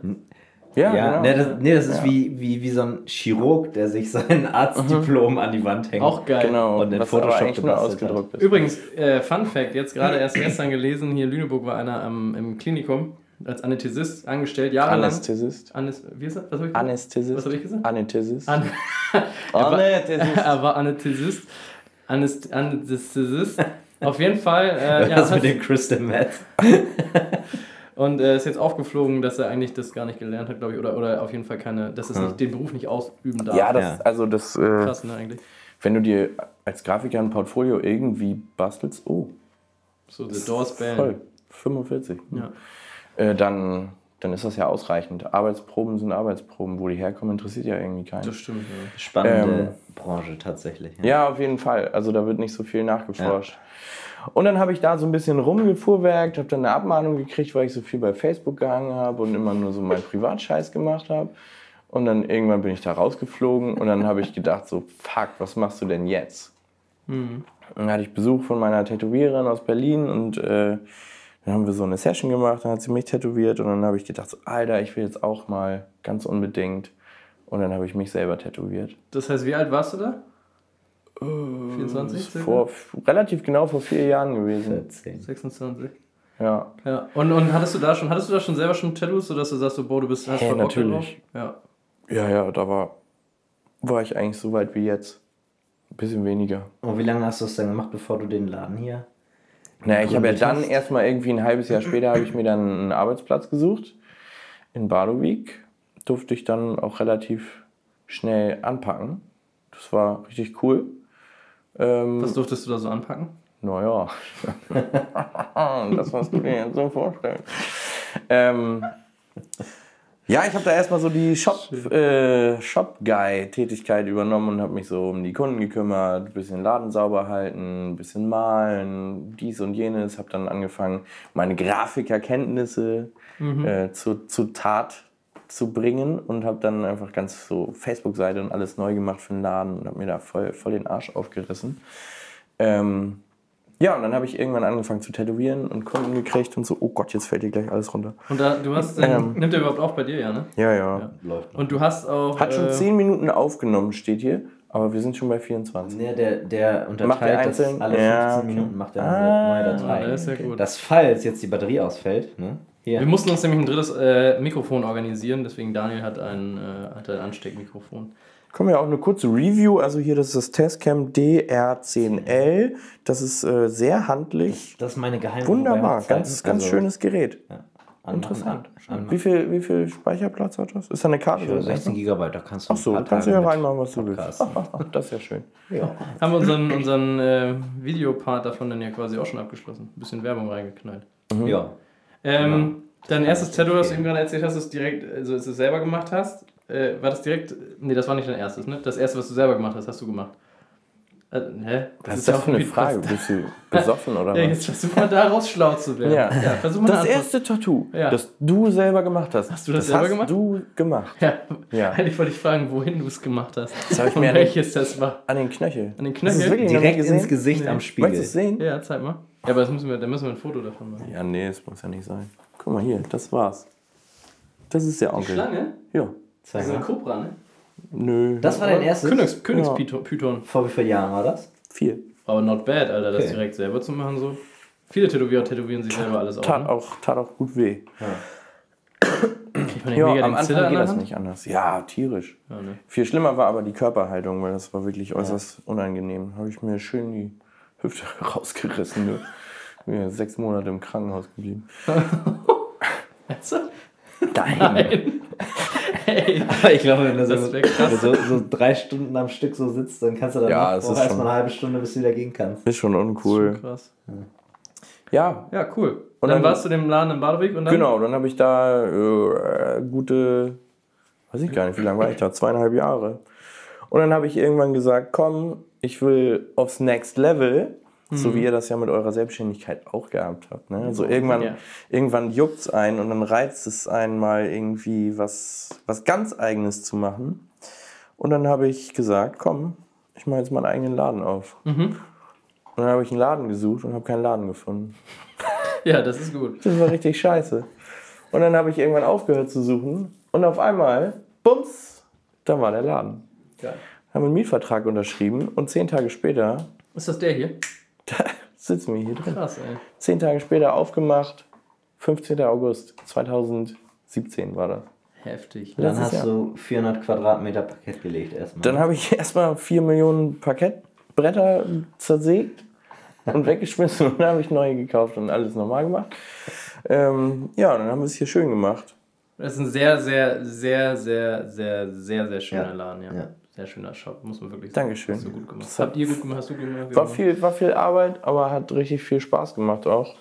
ja, Ja, genau. nee, das, nee, das ist Ja. wie, wie, wie so ein Chirurg, der sich sein Arztdiplom an die Wand hängt. Auch geil. genau. Und in was Photoshop aber ausgedruckt ist. Übrigens, äh, Fun Fact, jetzt gerade erst gestern gelesen, hier in Lüneburg war einer am, im Klinikum als Anästhesist angestellt, jahrelang. Anästhesist. Anes, wie ist das? Was habe ich gesagt? Anästhesist. Was hab ich gesagt? Anästhesist. An Anästhesist. er war Anästhesist. Anäst Anästhesist. Auf jeden Fall. Äh, ja, das hat, mit dem Crystal Meth. Und äh, ist jetzt aufgeflogen, dass er eigentlich das gar nicht gelernt hat, glaube ich. Oder, oder auf jeden Fall keine, dass es nicht, den Beruf nicht ausüben darf. Ja, das, Ja. also das, äh, Krass, ne, eigentlich. wenn du dir als Grafiker ein Portfolio irgendwie bastelst, oh, So, The Doors Band. voll, 45, Ja. äh, dann, dann ist das ja ausreichend. Arbeitsproben sind Arbeitsproben, wo die herkommen, interessiert ja irgendwie keinen. Das stimmt, ja. Spannende Ähm, Branche tatsächlich. Ja, auf jeden Fall. Also da wird nicht so viel nachgeforscht. Und dann habe ich da so ein bisschen rumgefuhrwerkt, habe dann eine Abmahnung gekriegt, weil ich so viel bei Facebook gehangen habe und immer nur so meinen Privatscheiß gemacht habe. Und dann irgendwann bin ich da rausgeflogen und dann habe ich gedacht so, fuck, was machst du denn jetzt? Und dann hatte ich Besuch von meiner Tätowiererin aus Berlin und äh, dann haben wir so eine Session gemacht, dann hat sie mich tätowiert und dann habe ich gedacht so, Alter, ich will jetzt auch mal ganz unbedingt. Und dann habe ich mich selber tätowiert. Das heißt, wie alt warst du da? 24? circa? Vor relativ genau vor vier Jahren gewesen. 14. 26. Ja. Ja. Und, und hattest du da schon, hattest du da schon selber schon Tattoos, sodass du sagst, so, boah, du bist hast Hey, natürlich. Ja. Ja, ja, da war, war ich eigentlich so weit wie jetzt. Ein bisschen weniger. Und wie lange hast du es denn gemacht, bevor du den Laden hier? Naja, ich habe ja dann hast? erstmal irgendwie ein halbes Jahr später habe ich mir dann einen Arbeitsplatz gesucht. In Badowik durfte ich dann auch relativ schnell anpacken. Das war richtig cool. Ähm, Was durftest du da so anpacken? Naja, das musst du dir jetzt so vorstellen. Ähm, ja, ich habe da erstmal so die Shop, äh, Shop-Guy-Tätigkeit übernommen und habe mich so um die Kunden gekümmert, ein bisschen Laden sauber halten, ein bisschen malen, dies und jenes. Habe dann angefangen, meine Grafikerkenntnisse äh, zu, zu Tat zu bringen und habe dann einfach ganz so Facebook-Seite und alles neu gemacht für den Laden und habe mir da voll, voll den Arsch aufgerissen. Ähm, ja, und dann habe ich irgendwann angefangen zu tätowieren und Kunden gekriegt und so, oh Gott, jetzt fällt dir gleich alles runter. Und da, du hast, Ähm. nimmt er überhaupt auf bei dir, ja, ne? Ja, ja. Ja. Läuft noch. Und du hast auch. Hat schon äh, 10 Minuten aufgenommen, steht hier, aber wir sind schon bei 24. Nee, der, der Macht der unterteilt das alle 15 Ja. Minuten, macht er Ah, neue Datei. das ist ja gut. Das falls jetzt die Batterie ausfällt, ne? Hier. Wir mussten uns nämlich ein drittes äh, Mikrofon organisieren, deswegen Daniel hat ein, äh, hat ein Ansteckmikrofon. Kommen wir auch eine kurze Review. Also hier, das ist das Testcam DR10L. Das ist äh, sehr handlich. das ist meine geheime Wunderbar, ganz, ganz Also, schönes Gerät. Ja. Anmachen, Interessant. anmachen. Wie viel, wie viel Speicherplatz hat das? Ist da eine Karte Für drin? 16 Gigabyte, da kannst du Ach so, ein paar kannst du ja reinmachen, was du willst. Das ist ja schön. Haben wir unseren, unseren äh, Videopart davon dann ja quasi auch schon abgeschlossen. Ein bisschen Werbung reingeknallt. Ja. Ähm, Dein erstes Tattoo, das du eben gerade erzählt hast, ist direkt, also dass du es selber gemacht hast. Äh, war das direkt. Nee, das war nicht dein erstes, ne? Das erste, was du selber gemacht hast, hast du gemacht. Äh, hä? Was ist das für eine Frage? Bist du besoffen oder Ja, was? jetzt versuch mal daraus schlau zu werden. Ja. versuch mal Das Antwort. erste Tattoo, Ja. das du selber gemacht hast. Hast du das das selber hast gemacht? du gemacht. Ja. Ja. Eigentlich wollte ich fragen, wohin du es gemacht hast. Das habe ich mir an den, welches das war. an den Knöchel. An den das Knöchel? Direkt ins Gesicht Nee. am Spiegel. Möchtest du es sehen? Ja, zeig mal. Ja, aber das müssen wir, da müssen wir ein Foto davon machen. Ja, nee, das muss ja nicht sein. Guck mal hier, das war's. Das ist der Onkel. Schlange? Ja. Das ist eine. Kobra, ne? Nö. Das war dein erstes? Königs, Königspython. Vor wie vielen Jahren war das? Vier. Aber not bad, Alter, das Okay. direkt selber zu machen so. Viele Tätowierer tätowieren sich selber alles auf. Tat Ne? auch, tat auch gut weh. Kriegt man den Ja, mega am Anfang geht das Hand? nicht anders. Ja, tierisch. Ja, ne? Viel schlimmer war aber die Körperhaltung, weil das war wirklich äußerst unangenehm. Habe ich mir schön die Hüfte rausgerissen. Nur. Bin ja sechs Monate im Krankenhaus geblieben. Ernsthaft? Nein. Hey. Aber ich glaube, wenn du so, so, so drei Stunden am Stück so sitzt, dann kannst du dann Ja, noch es brauchst ist erst schon- mal eine halbe Stunde, bis du wieder gehen kannst. Ist schon uncool. Krass. Ja, Ja, cool. Und dann, dann- warst du dem Laden im Badeweg und dann? genau. Dann habe ich da äh, gute, weiß ich gar nicht, wie lange war ich da? Zweieinhalb Jahre. Und dann habe ich irgendwann gesagt, komm, ich will aufs Next Level, so wie ihr das ja mit eurer Selbstständigkeit auch gehabt habt. Ne? Also irgendwann, Ja. irgendwann juckt es einen und dann reizt es einen mal irgendwie was, was ganz Eigenes zu machen. Und dann habe ich gesagt, komm, ich mache jetzt meinen eigenen Laden auf. Und dann habe ich einen Laden gesucht und habe keinen Laden gefunden. Ja, das ist gut. Das war richtig scheiße. Und dann habe ich irgendwann aufgehört zu suchen und auf einmal, bums, da war der Laden. Geil. Haben einen Mietvertrag unterschrieben und zehn Tage später, Ist das der hier? da sitzen wir hier drin. Krass, ey. Zehn Tage später aufgemacht, 15. August 2017 war das. Heftig. Dann Letztes hast Jahr. du 400 Quadratmeter Parkett gelegt erstmal. Dann habe ich erstmal 4 Millionen Parkettbretter zersägt und weggeschmissen und dann habe ich neue gekauft und alles normal gemacht. Ähm, ja, dann haben wir es hier schön gemacht. Das ist ein sehr, sehr, sehr, sehr, sehr, sehr, sehr schöner Ja. Laden, ja. Ja. Sehr schöner Shop, muss man wirklich sagen. Dankeschön. Hast du gut gemacht. Habt ihr gut gemacht? Hast du gut gemacht? War viel, war viel Arbeit, aber hat richtig viel Spaß gemacht auch.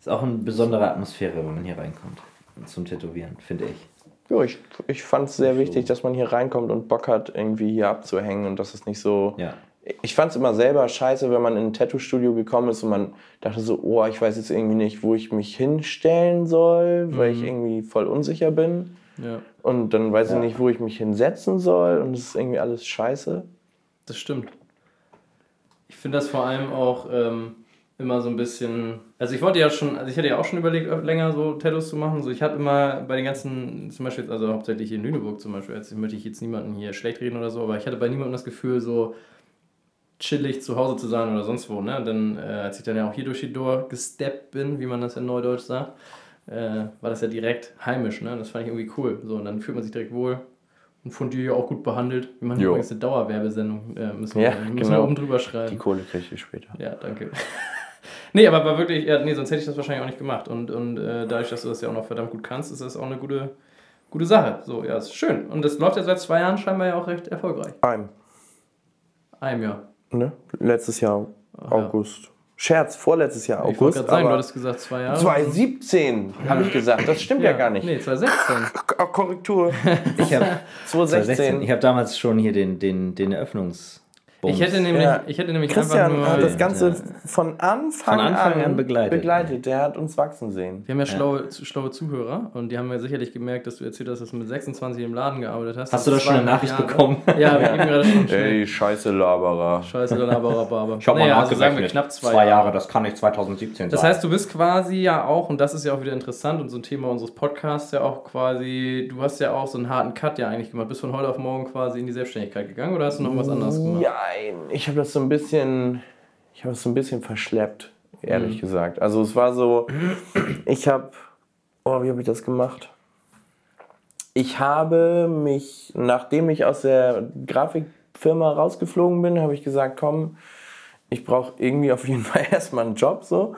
Ist auch eine besondere Atmosphäre, wenn man hier reinkommt. Zum Tätowieren, finde ich. Ja, ich, ich fand es sehr wichtig, dass man hier reinkommt und Bock hat, irgendwie hier abzuhängen und dass es nicht so. Ja. Ich fand es immer selber scheiße, wenn man in ein Tattoo-Studio gekommen ist und man dachte so, oh, ich weiß jetzt irgendwie nicht, wo ich mich hinstellen soll, weil ich irgendwie voll unsicher bin. Ja, Und dann weiß Ja. ich nicht, wo ich mich hinsetzen soll und es ist irgendwie alles scheiße. das stimmt. Ich finde das vor allem auch ähm, immer so ein bisschen. Also ich wollte ja schon, also ich hatte ja auch schon überlegt, länger so Tattoos zu machen. So ich habe immer bei den ganzen, zum Beispiel, also hauptsächlich hier in Lüneburg zum Beispiel, jetzt möchte ich jetzt niemanden hier schlecht reden oder so, aber ich hatte bei niemandem das Gefühl, so chillig zu Hause zu sein oder sonst wo. Ne? Und dann, äh, als ich dann ja auch hier durch die Door gesteppt bin, wie man das in Neudeutsch sagt, äh, war das ja direkt heimisch. Ne? Das fand ich irgendwie cool. So, und dann fühlt man sich direkt wohl. Und von dir ja auch gut behandelt. Wir machen Jo. übrigens eine Dauerwerbesendung. Äh, müssen Ja, wir, müssen genau. wir oben drüber Die schreiben. Kohle kriege ich später. Ja, danke. nee, aber war wirklich, ja, nee, sonst hätte ich das wahrscheinlich auch nicht gemacht. Und, und äh, dadurch, dass du das ja auch noch verdammt gut kannst, ist das auch eine gute, gute Sache. So, ja, ist schön. Und das läuft ja seit zwei Jahren scheinbar ja auch recht erfolgreich. Einem, Einem Jahr. ne? Letztes Jahr ja. August. Scherz, vorletztes Jahr ich wollte August. gerade sagen, du aber hattest gesagt zwei Jahre. 2017 habe ich gesagt. Das stimmt ja, gar nicht. Nee, 2016. K- Korrektur. Ich habe 2016. ich hab damals schon hier den, den, den Eröffnungs. Ich hätte nämlich, Ja. ich hätte nämlich Christian einfach hat nur. das Ganze Ja. von Anfang, Von Anfang an begleitet. begleitet. Der hat uns wachsen sehen. Wir haben ja schlaue, zu- schlaue Zuhörer und die haben ja sicherlich gemerkt, dass du erzählt hast, dass du mit 26 im Laden gearbeitet hast. Hast du da Das schon eine Nachricht Jahre. bekommen? Ja, wir haben eben gerade schon. Ey, scheiße Laberer. Scheiße, aber, aber. Ich habe mal Naja, also sagen wir nachgerechnet. knapp zwei, Jahre. das kann nicht 2017 Das heißt, du bist quasi ja auch, und das ist ja auch wieder interessant und so ein Thema unseres Podcasts ja auch quasi, du hast ja auch so einen harten Cut ja eigentlich gemacht. Bist von heute auf morgen quasi in die Selbstständigkeit gegangen oder hast du noch was anderes gemacht? Ja, ich habe das so ein bisschen, ich habe es so ein bisschen verschleppt, ehrlich Mhm. gesagt. Also es war so, ich habe, oh, wie habe ich das gemacht? Ich habe mich, nachdem ich aus der Grafikfirma rausgeflogen bin, habe ich gesagt, komm, ich brauche irgendwie auf jeden Fall erstmal einen Job so.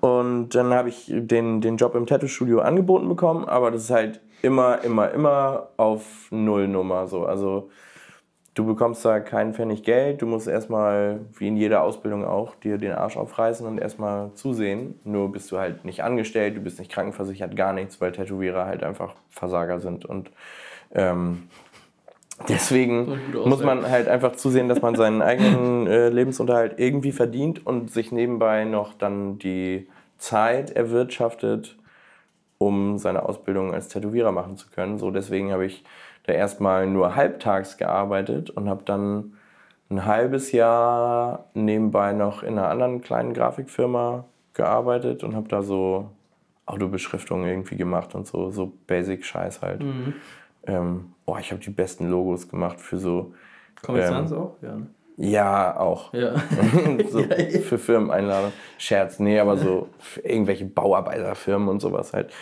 Und dann habe ich den, den Job im Tattoo-Studio angeboten bekommen, aber das ist halt immer, immer, immer auf Nullnummer so. Also du bekommst da keinen Pfennig Geld, du musst erstmal, wie in jeder Ausbildung auch, dir den Arsch aufreißen und erstmal zusehen. Nur bist du halt nicht angestellt, du bist nicht krankenversichert, gar nichts, weil Tätowierer halt einfach Versager sind. Und ähm, Deswegen muss man halt einfach zusehen, dass man seinen eigenen äh, Lebensunterhalt irgendwie verdient und sich nebenbei noch dann die Zeit erwirtschaftet, um seine Ausbildung als Tätowierer machen zu können. So deswegen habe ich da erstmal nur halbtags gearbeitet und habe dann ein halbes Jahr nebenbei noch in einer anderen kleinen Grafikfirma gearbeitet und habe da so Autobeschriftungen irgendwie gemacht und so, so Basic-Scheiß halt. Ähm, oh, ich habe die besten Logos gemacht für so, Comic Ähm, auch? Ja. ne? ja, auch. Ja. so für Firmeneinladung. Scherz, nee, aber so irgendwelche Bauarbeiterfirmen und sowas halt.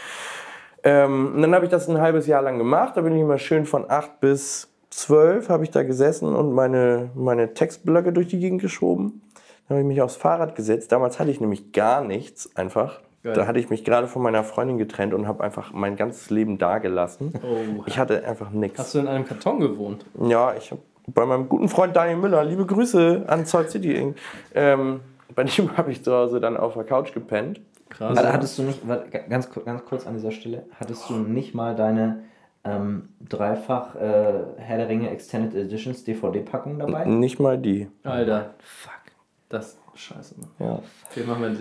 Ähm, und dann habe ich das ein halbes Jahr lang gemacht. Da bin ich immer schön von 8 bis 12 habe ich da gesessen und meine, meine Textblöcke durch die Gegend geschoben. Dann habe ich mich aufs Fahrrad gesetzt. Damals hatte ich nämlich gar nichts einfach. Geil. Da hatte ich mich gerade von meiner Freundin getrennt und habe einfach mein ganzes Leben dagelassen. Oh. Ich hatte einfach nichts. Hast du in einem Karton gewohnt? Ja, ich habe bei meinem guten Freund Daniel Müller, liebe Grüße an Salt City. Ähm, bei dem habe ich zu Hause dann auf der Couch gepennt. Krass. Also hattest du nicht, warte, ganz, ganz kurz an dieser Stelle, hattest du nicht mal deine ähm, dreifach äh, Herr der Ringe Extended Editions DVD-Packung dabei? Nicht mal die. Alter, fuck. Das ist scheiße. Ja.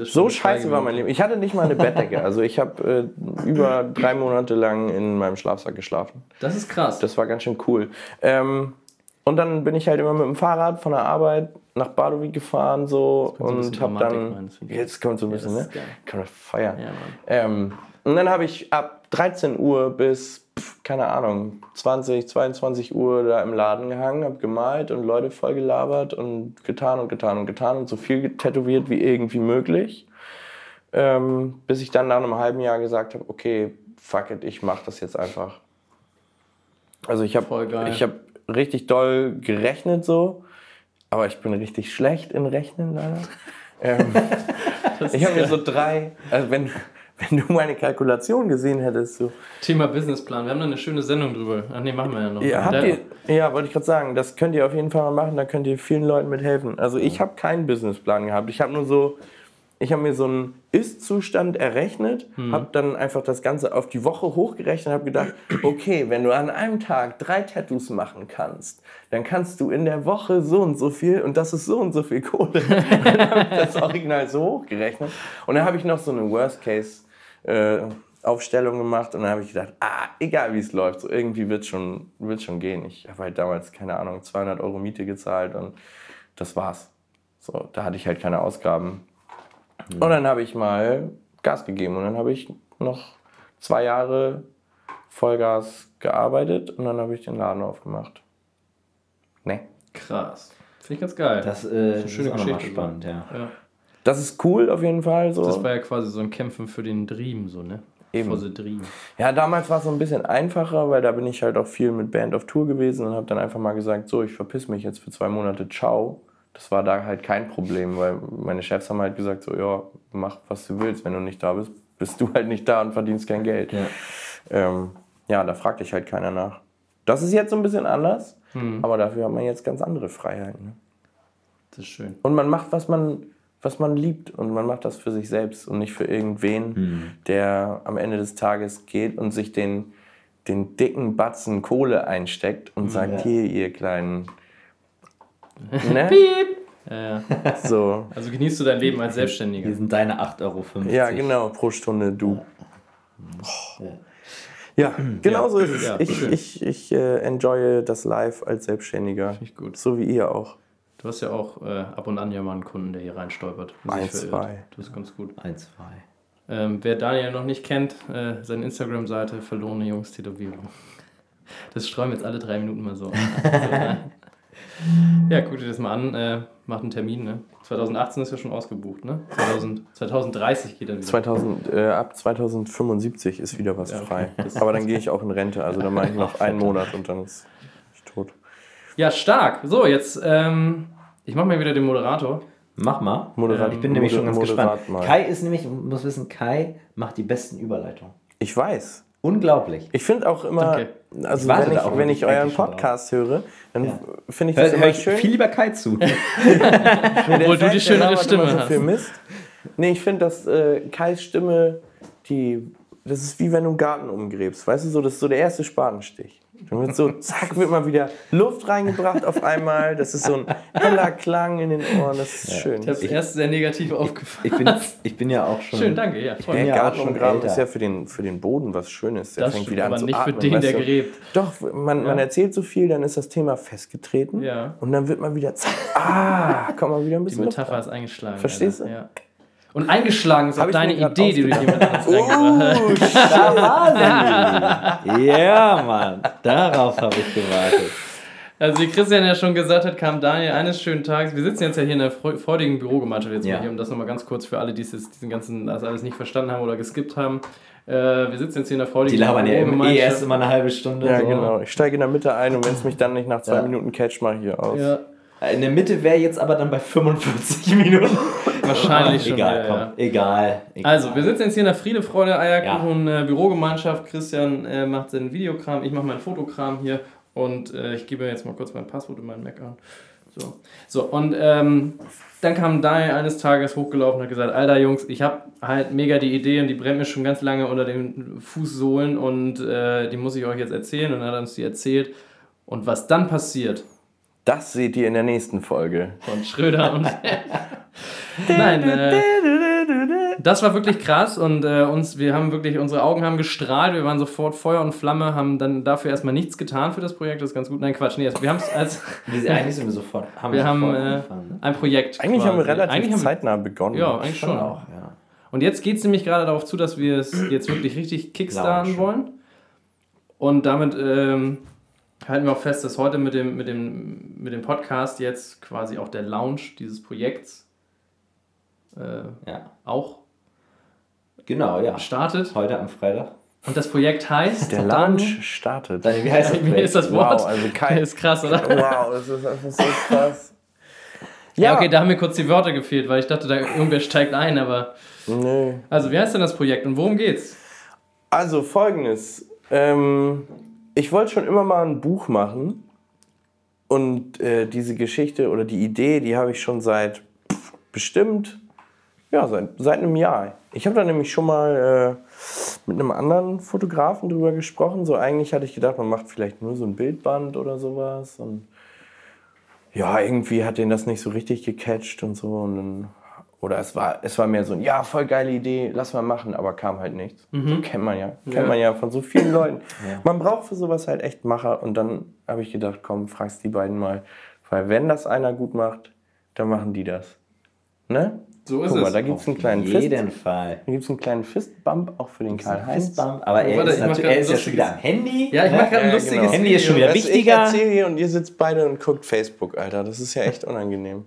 So scheiße war mein Leben. Ich hatte nicht mal eine Bettdecke. Also ich habe äh, über drei Monate lang in meinem Schlafsack geschlafen. Das ist krass. Das war ganz schön cool. Ähm, und dann bin ich halt immer mit dem Fahrrad von der Arbeit nach Badowik gefahren so kommt und habe dann ich jetzt kommt so ein Ja, bisschen ne? geil. kann man feiern. Ja, ähm, und dann habe ich ab 13 Uhr bis pf, keine Ahnung 20 22 Uhr da im Laden gehangen habe gemalt und Leute voll gelabert und getan und getan und getan und so viel tätowiert wie irgendwie möglich. Ähm, bis ich dann nach einem halben Jahr gesagt habe okay fuck it ich mache das jetzt einfach. Also ich habe geil. ich habe richtig doll gerechnet so, aber ich bin richtig schlecht in Rechnen leider. ähm, ich habe mir so drei, also wenn, wenn du meine Kalkulation gesehen hättest, so. Thema Businessplan. Wir haben da eine schöne Sendung drüber. Ach nee, machen wir ja noch. Ja, habt ihr, ja, wollte ich gerade sagen, das könnt ihr auf jeden Fall mal machen, da könnt ihr vielen Leuten mithelfen. Also ich habe keinen Businessplan gehabt. Ich habe nur so, ich habe mir so einen Ist-Zustand errechnet, habe dann einfach das Ganze auf die Woche hochgerechnet und habe gedacht, okay, wenn du an einem Tag drei Tattoos machen kannst, dann kannst du in der Woche so und so viel und das ist so und so viel Kohle. dann habe ich das Original so hochgerechnet und dann habe ich noch so eine Worst-Case äh, Aufstellung gemacht und dann habe ich gedacht, ah, egal wie es läuft, so irgendwie wird es schon, wird's schon gehen. Ich habe halt damals, keine Ahnung, 200 Euro Miete gezahlt und das war's. So, da hatte ich halt keine Ausgaben. Und dann habe ich mal Gas gegeben und dann habe ich noch zwei Jahre Vollgas gearbeitet und dann habe ich den Laden aufgemacht. Ne. Krass. Finde ich ganz geil. Das, äh, eine das schöne ist auch nochmal Geschichte, spannend, ja. ja. Das ist cool auf jeden Fall. So. Das war ja quasi so ein Kämpfen für den Dream, so, ne? Eben. For the Dream. Ja, damals war es so ein bisschen einfacher, weil da bin ich halt auch viel mit Band auf Tour gewesen und habe dann einfach mal gesagt, so, ich verpiss mich jetzt für zwei Monate, ciao. Das war da halt kein Problem, weil meine Chefs haben halt gesagt, so, ja, mach, was du willst. Wenn du nicht da bist, bist du halt nicht da und verdienst kein Geld. Ja. Ähm, ja, da fragt dich halt keiner nach. Das ist jetzt so ein bisschen anders, aber dafür hat man jetzt ganz andere Freiheiten. Ne? Das ist schön. Und man macht, was man, was man liebt und man macht das für sich selbst und nicht für irgendwen, der am Ende des Tages geht und sich den, den dicken Batzen Kohle einsteckt und sagt, Ja. hier, ihr kleinen... Ne? Ja, ja. So. Also genießt du dein Leben als Hier Selbstständiger. sind deine 8,50 Euro. Ja, genau, pro Stunde du. Oh. Ja, genau so ist es. Ja, ich ich, ich äh, enjoye das Live als Selbstständiger. Finde ich gut. So wie ihr auch. Du hast ja auch äh, ab und an ja mal einen Kunden, der hier reinstolpert. und sich Ein, verirrt. zwei. Das ist ganz gut. Ein, zwei. Ähm, wer Daniel noch nicht kennt, äh, seine Instagram-Seite Verlorene Jungs Tätowierung. Das streuen wir jetzt alle drei Minuten mal so. ja, guck dir das mal an. Äh, macht einen Termin, ne? 2018 ist ja schon ausgebucht, ne? 2000, 2030 geht dann wieder. 2000, äh, ab 2075 ist wieder was Ja, okay. frei. Aber dann gehe ich auch in Rente. Also dann mache ich noch einen Monat und dann ist ich tot. Ja, stark. So, jetzt, ähm, ich mache mal wieder den Moderator. Mach mal. Moderat- ich bin nämlich schon ganz moderat gespannt. mal. Kai ist nämlich, muss wissen, Kai macht die besten Überleitungen. Ich weiß. Unglaublich. Ich finde auch immer, Danke. also Ich wenn ich, auch wenn ich euren. Podcast höre, dann Ja. finde ich das Hör, immer hör ich schön. viel lieber Kai zu. Obwohl du die schönere Stimme so hast. viel Mist. Nee, ich finde, dass äh, Kais Stimme, die, das ist wie wenn du einen Garten umgräbst. Weißt du, so, das ist so der erste Spatenstich. Dann wird so, zack, wird mal wieder Luft reingebracht auf einmal. Das ist so ein heller Klang in den Ohren. Das ist schön. Ich habe es erst sehr negativ aufgefallen. Ich bin, ich bin ja auch schon. Schön, danke. Ja, toll. bin Der ja auch Garten schon umgraben älter. ist ja für den, für den Boden was Schönes. Der Das fängt stimmt, wieder an aber zu nicht für atmen, den, weißt der du? gräbt. Doch, man, man erzählt so viel, dann ist das Thema festgetreten. Ja. Und dann wird man wieder, zack, ah, kommt man wieder ein Die bisschen Luft Metapher ist eingeschlagen. Verstehst Alter. Ja. Und eingeschlagen ist ich deine Idee, die du jemand hast. Oh, Da war sie. Ja, Mann. Darauf habe ich gewartet. Also wie Christian ja schon gesagt hat, kam Daniel eines schönen Tages, wir sitzen jetzt ja hier in der freu- freudigen Bürogemeinschaft jetzt Ja. mal hier, um das nochmal ganz kurz für alle, die es jetzt diesen ganzen, das alles nicht verstanden haben oder geskippt haben. Äh, wir sitzen jetzt hier in der freudigen Die labern ja eh Bürogemeinschaft. erst immer eine halbe Stunde. Ja, so. genau. Ich steige in der Mitte ein und wenn es mich dann nicht nach zwei Ja. Minuten catcht, mache ich hier aus. Ja, In der Mitte wäre jetzt aber dann bei 45 Minuten. wahrscheinlich schon. egal, ja, komm. ja. Egal. egal. Also, wir sitzen jetzt hier in der Friede, Freude, Eierkuchen äh, Bürogemeinschaft. Christian äh, macht seinen Videokram, ich mache meinen Fotokram hier und äh, ich gebe jetzt mal kurz mein Passwort in meinen Mac an. So, so und ähm, dann kam Daniel eines Tages hochgelaufen und hat gesagt, Alter Jungs, ich habe halt mega die Idee und die brennt mir schon ganz lange unter den Fußsohlen und äh, die muss ich euch jetzt erzählen und dann hat er uns die erzählt. Und was dann passiert, Das seht ihr in der nächsten Folge. von Schröder und. Nein, äh, das war wirklich krass und äh, uns, wir haben wirklich, unsere Augen haben gestrahlt, wir waren sofort Feuer und Flamme, haben dann dafür erstmal nichts getan für das Projekt, das ist ganz gut. Nein, Quatsch, nee, wir haben es als. Eigentlich sind wir sofort. Haben Wir haben äh, ein Projekt. Eigentlich haben wir quasi. relativ Eigentlich zeitnah begonnen. Ja, eigentlich schon. auch, ja. Und jetzt geht es nämlich gerade darauf zu, dass wir es jetzt wirklich richtig kickstarten wollen. Und damit ähm, halten wir auch fest, dass heute mit dem, mit, dem, mit dem Podcast jetzt quasi auch der Launch dieses Projekts äh, ja. auch Genau, ja. startet. Heute am Freitag. Und das Projekt heißt. Der Launch startet. Daniel, wie heißt das? Wie ist das Wort? Wow, also kein- ist krass, oder? Wow, das ist einfach so krass. Ja, okay, da haben mir kurz die Wörter gefehlt, weil ich dachte, da irgendwer steigt ein, aber. Nö. Also, wie heißt denn das Projekt und worum geht's? Also folgendes. Ähm, ich wollte schon immer mal ein Buch machen. Und äh, diese Geschichte oder die Idee, die habe ich schon seit pff, bestimmt, ja, seit, seit einem Jahr. Ich habe da nämlich schon mal äh, mit einem anderen Fotografen drüber gesprochen. So eigentlich hatte ich gedacht, man macht vielleicht nur so ein Bildband oder sowas. Und ja, irgendwie hat den das nicht so richtig gecatcht und so. Und dann, oder es war, es war mehr so ein, ja, voll geile Idee, lass mal machen, aber kam halt nichts. So kennt man ja. Kennt man ja von so vielen Leuten. Man braucht für sowas halt echt Macher. Und dann habe ich gedacht, komm, fragst die beiden mal. Weil wenn das einer gut macht, dann machen die das. Ne? So ist Guck mal, es. da gibt es einen kleinen Auf Fist. jeden Fall. Da gibt es einen kleinen Fistbump auch für den Karl-Heinz. Fistbump, aber er, Warte, ist, ich mach natürlich, er ist ja schon wieder am Handy. Ja, ich ne? mache gerade ein Ja, lustiges genau. Handy ist schon wieder Weißt Ich wichtiger. erzähle hier und ihr sitzt beide und guckt Facebook, Alter. Das ist ja echt unangenehm.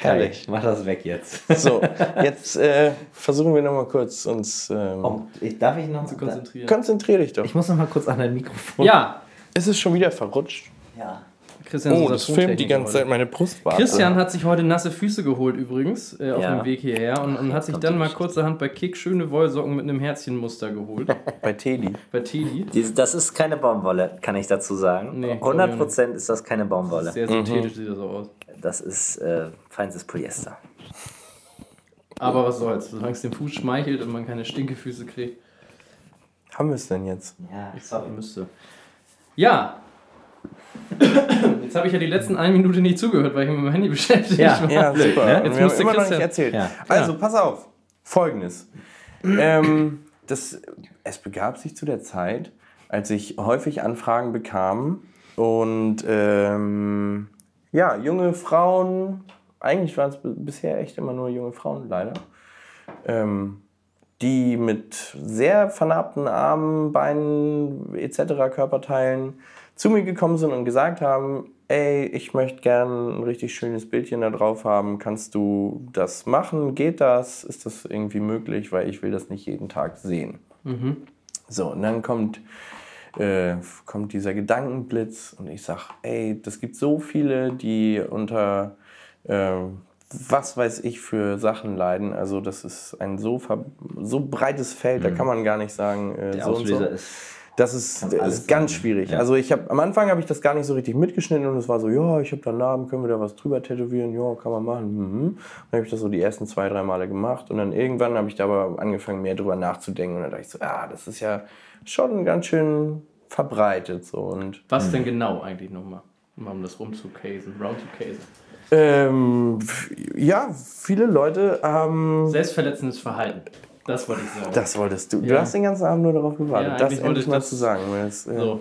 Herrlich. Mach das weg jetzt. So, jetzt äh, versuchen wir nochmal kurz uns. Ähm, Oh, ich, darf ich noch zu konzentrieren. Konzentrier dich doch. Ich muss noch mal kurz an dein Mikrofon. Ja, Ist es schon wieder verrutscht? ja. Christian ist Oh, das filmt die ganze Zeit heute. meine Brustwarze. Christian hat sich heute nasse Füße geholt übrigens äh, auf Ja. dem Weg hierher und, und hat sich dann mal kurzerhand bei Kick schöne Wollsocken mit einem Herzchenmuster geholt. bei Teddy. bei Teddy. Das ist keine Baumwolle, kann ich dazu sagen. Nee, 100% ist das keine Baumwolle. Sehr synthetisch sieht das auch aus. Das ist äh, feinstes Polyester. Aber was soll's, solange es dem Fuß schmeichelt und man keine Stinkefüße kriegt, Haben wir es denn jetzt? Ja, sorry, müsste. Ja. Jetzt habe ich ja die letzten eine Minute nicht zugehört, weil ich mit meinem Handy beschäftigt Ja, war. Ja, super. Und Jetzt musste immer noch nicht erzählt. Ja. Also, pass auf. Folgendes. ähm, das, es begab sich zu der Zeit, als ich häufig Anfragen bekam und ähm, ja, junge Frauen, eigentlich waren es bisher echt immer nur junge Frauen, leider, ähm, die mit sehr vernarbten Armen, Beinen etc. Körperteilen zu mir gekommen sind und gesagt haben, ey, ich möchte gern ein richtig schönes Bildchen da drauf haben, kannst du das machen? Geht das? Ist das irgendwie möglich? Weil ich will das nicht jeden Tag sehen. So, und dann kommt, äh, kommt dieser Gedankenblitz und ich sag, ey, das gibt so viele, die unter äh, was weiß ich für Sachen leiden. Also das ist ein so, ver so breites Feld, da kann man gar nicht sagen, äh, Der so und so. Auslöser ist. Das ist, ist ganz sein, schwierig. ja. Also ich habe am Anfang habe ich das gar nicht so richtig mitgeschnitten und es war so, ja, ich habe da einen Namen, können wir da was drüber tätowieren? Ja, kann man machen. Mhm. Dann habe ich das so die ersten zwei, drei Male gemacht und dann irgendwann habe ich da aber angefangen mehr drüber nachzudenken und dann dachte ich so, ja, das ist ja schon ganz schön verbreitet so und Was denn genau eigentlich nochmal? Mal Um das rumzucasen, round to casen. ähm, ja, viele Leute haben Selbstverletzendes Verhalten. Das wollte ich sagen. Das wolltest du. Du Ja. hast den ganzen Abend nur darauf gewartet, Ja, das endlich ich mal das- zu sagen. weil es, äh, So.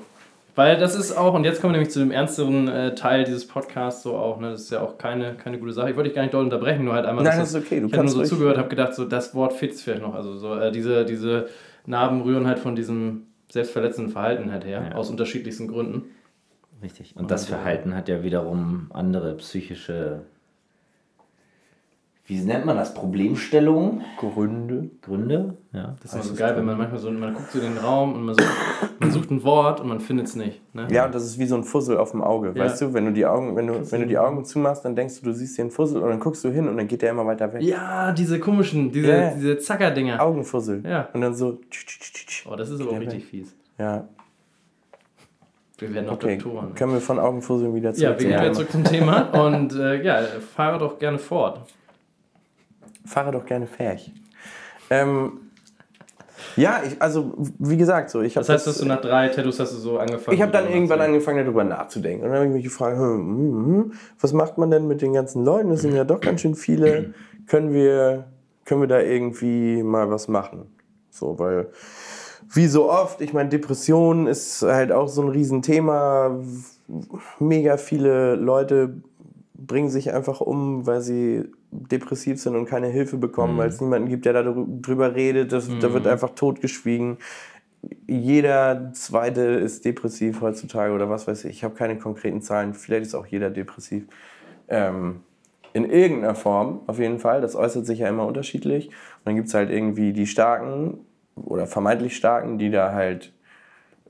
Weil das ist auch, und jetzt kommen wir nämlich zu dem ernsteren äh, Teil dieses Podcasts so auch, ne? Das ist ja auch keine, keine gute Sache. Ich wollte dich gar nicht doll unterbrechen, nur halt einmal. Nein, das ist okay, du ich habe nur so zugehört, habe gedacht, so das Wort fehlt vielleicht noch. Also so äh, diese, diese Narben rühren halt von diesem selbstverletzenden Verhalten halt her, Ja. aus unterschiedlichsten Gründen. Richtig. Und das Verhalten hat ja wiederum andere psychische, wie nennt man das, Problemstellungen, Gründe. Gründe. Ja. Das ist immer so geil, wenn man manchmal so, man guckt so in den Raum und man, so, man sucht ein Wort und man findet es nicht. Ne? Ja, und das ist wie so ein Fussel auf dem Auge. Ja. Weißt du, wenn du die Augen, wenn du, wenn du die Augen zumachst, dann denkst du, du siehst den Fussel und dann guckst du hin und dann geht der immer weiter weg. Ja, diese komischen, diese, Ja. diese Zackerdinger. Augenfussel. Ja. Und dann so. Oh, das ist aber auch Ja, richtig fies. Ja, Wir werden noch okay. Doktoren. Können wir von Augenfusseln wieder Ja, zurück wir zum gehen wieder Thema? zurück zum Thema und äh, ja, fahre doch gerne fort. Fahre doch gerne Fähig. Ähm, ja, ich, also wie gesagt, so ich habe Das heißt, dass du nach drei Tattoos hast du so angefangen. Ich habe dann irgendwann angefangen, darüber nachzudenken. Und dann habe ich mich gefragt, hm, hm, hm, was macht man denn mit den ganzen Leuten? Das sind ja doch ganz schön viele. Können wir, können wir da irgendwie mal was machen? So, weil, wie so oft, ich meine, Depression ist halt auch so ein Riesenthema. Mega viele Leute bringen sich einfach um, weil sie depressiv sind und keine Hilfe bekommen, weil es niemanden gibt, der da drü- drüber redet. Das, Da wird einfach totgeschwiegen jeder zweite ist depressiv heutzutage oder was weiß ich. Ich habe keine konkreten Zahlen. Vielleicht ist auch jeder depressiv. Ähm, in irgendeiner Form, auf jeden Fall. Das äußert sich ja immer unterschiedlich. Und dann gibt es halt irgendwie die Starken oder vermeintlich Starken, die da halt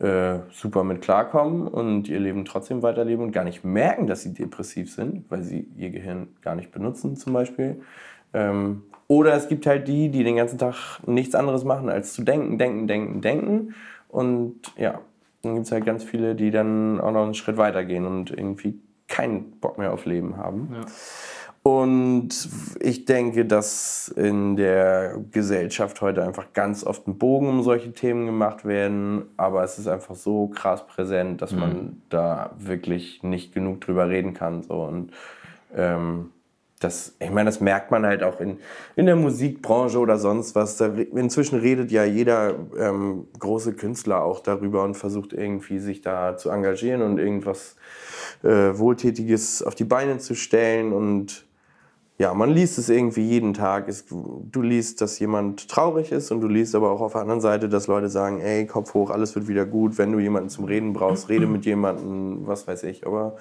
äh, super mit klarkommen und ihr Leben trotzdem weiterleben und gar nicht merken, dass sie depressiv sind, weil sie ihr Gehirn gar nicht benutzen zum Beispiel. Ähm, oder es gibt halt die, die den ganzen Tag nichts anderes machen, als zu denken, denken, denken, denken. Und ja, dann gibt es halt ganz viele, die dann auch noch einen Schritt weiter gehen und irgendwie keinen Bock mehr auf Leben haben. Ja. Und ich denke, dass in der Gesellschaft heute einfach ganz oft ein Bogen um solche Themen gemacht werden. Aber es ist einfach so krass präsent, dass man da wirklich nicht genug drüber reden kann. So. Und ähm, das, ich meine, das merkt man halt auch in, in der Musikbranche oder sonst was. Da, inzwischen redet ja jeder ähm, große Künstler auch darüber und versucht irgendwie sich da zu engagieren und irgendwas äh, Wohltätiges auf die Beine zu stellen. Und ja, man liest es irgendwie jeden Tag. Es, du liest, dass jemand traurig ist und du liest aber auch auf der anderen Seite, dass Leute sagen, ey, Kopf hoch, alles wird wieder gut. Wenn du jemanden zum Reden brauchst, rede mit jemandem, was weiß ich. Aber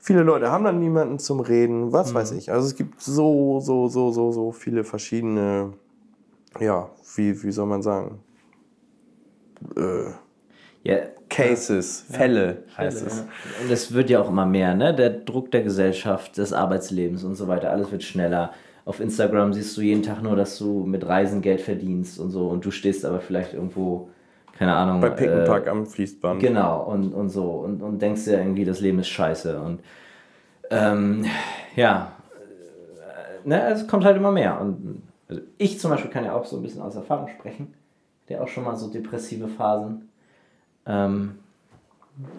viele Leute haben dann niemanden zum Reden, was weiß ich. Also es gibt so, so, so, so, so viele verschiedene, ja, wie, wie soll man sagen, äh, Ja, Cases, Fälle heißt Fälle, es. ja. Und es wird ja auch immer mehr, ne? Der Druck der Gesellschaft, des Arbeitslebens und so weiter, alles wird schneller. Auf Instagram siehst du jeden Tag nur, dass du mit Reisen Geld verdienst und so und du stehst aber vielleicht irgendwo, keine Ahnung. Bei Pickenpack äh, am Fließband. Genau, und, und so. Und, und denkst dir irgendwie, das Leben ist scheiße. Und ähm, ja, äh, ne, es kommt halt immer mehr. Und also ich zum Beispiel kann ja auch so ein bisschen aus Erfahrung sprechen. Der auch schon mal so depressive Phasen. Ähm,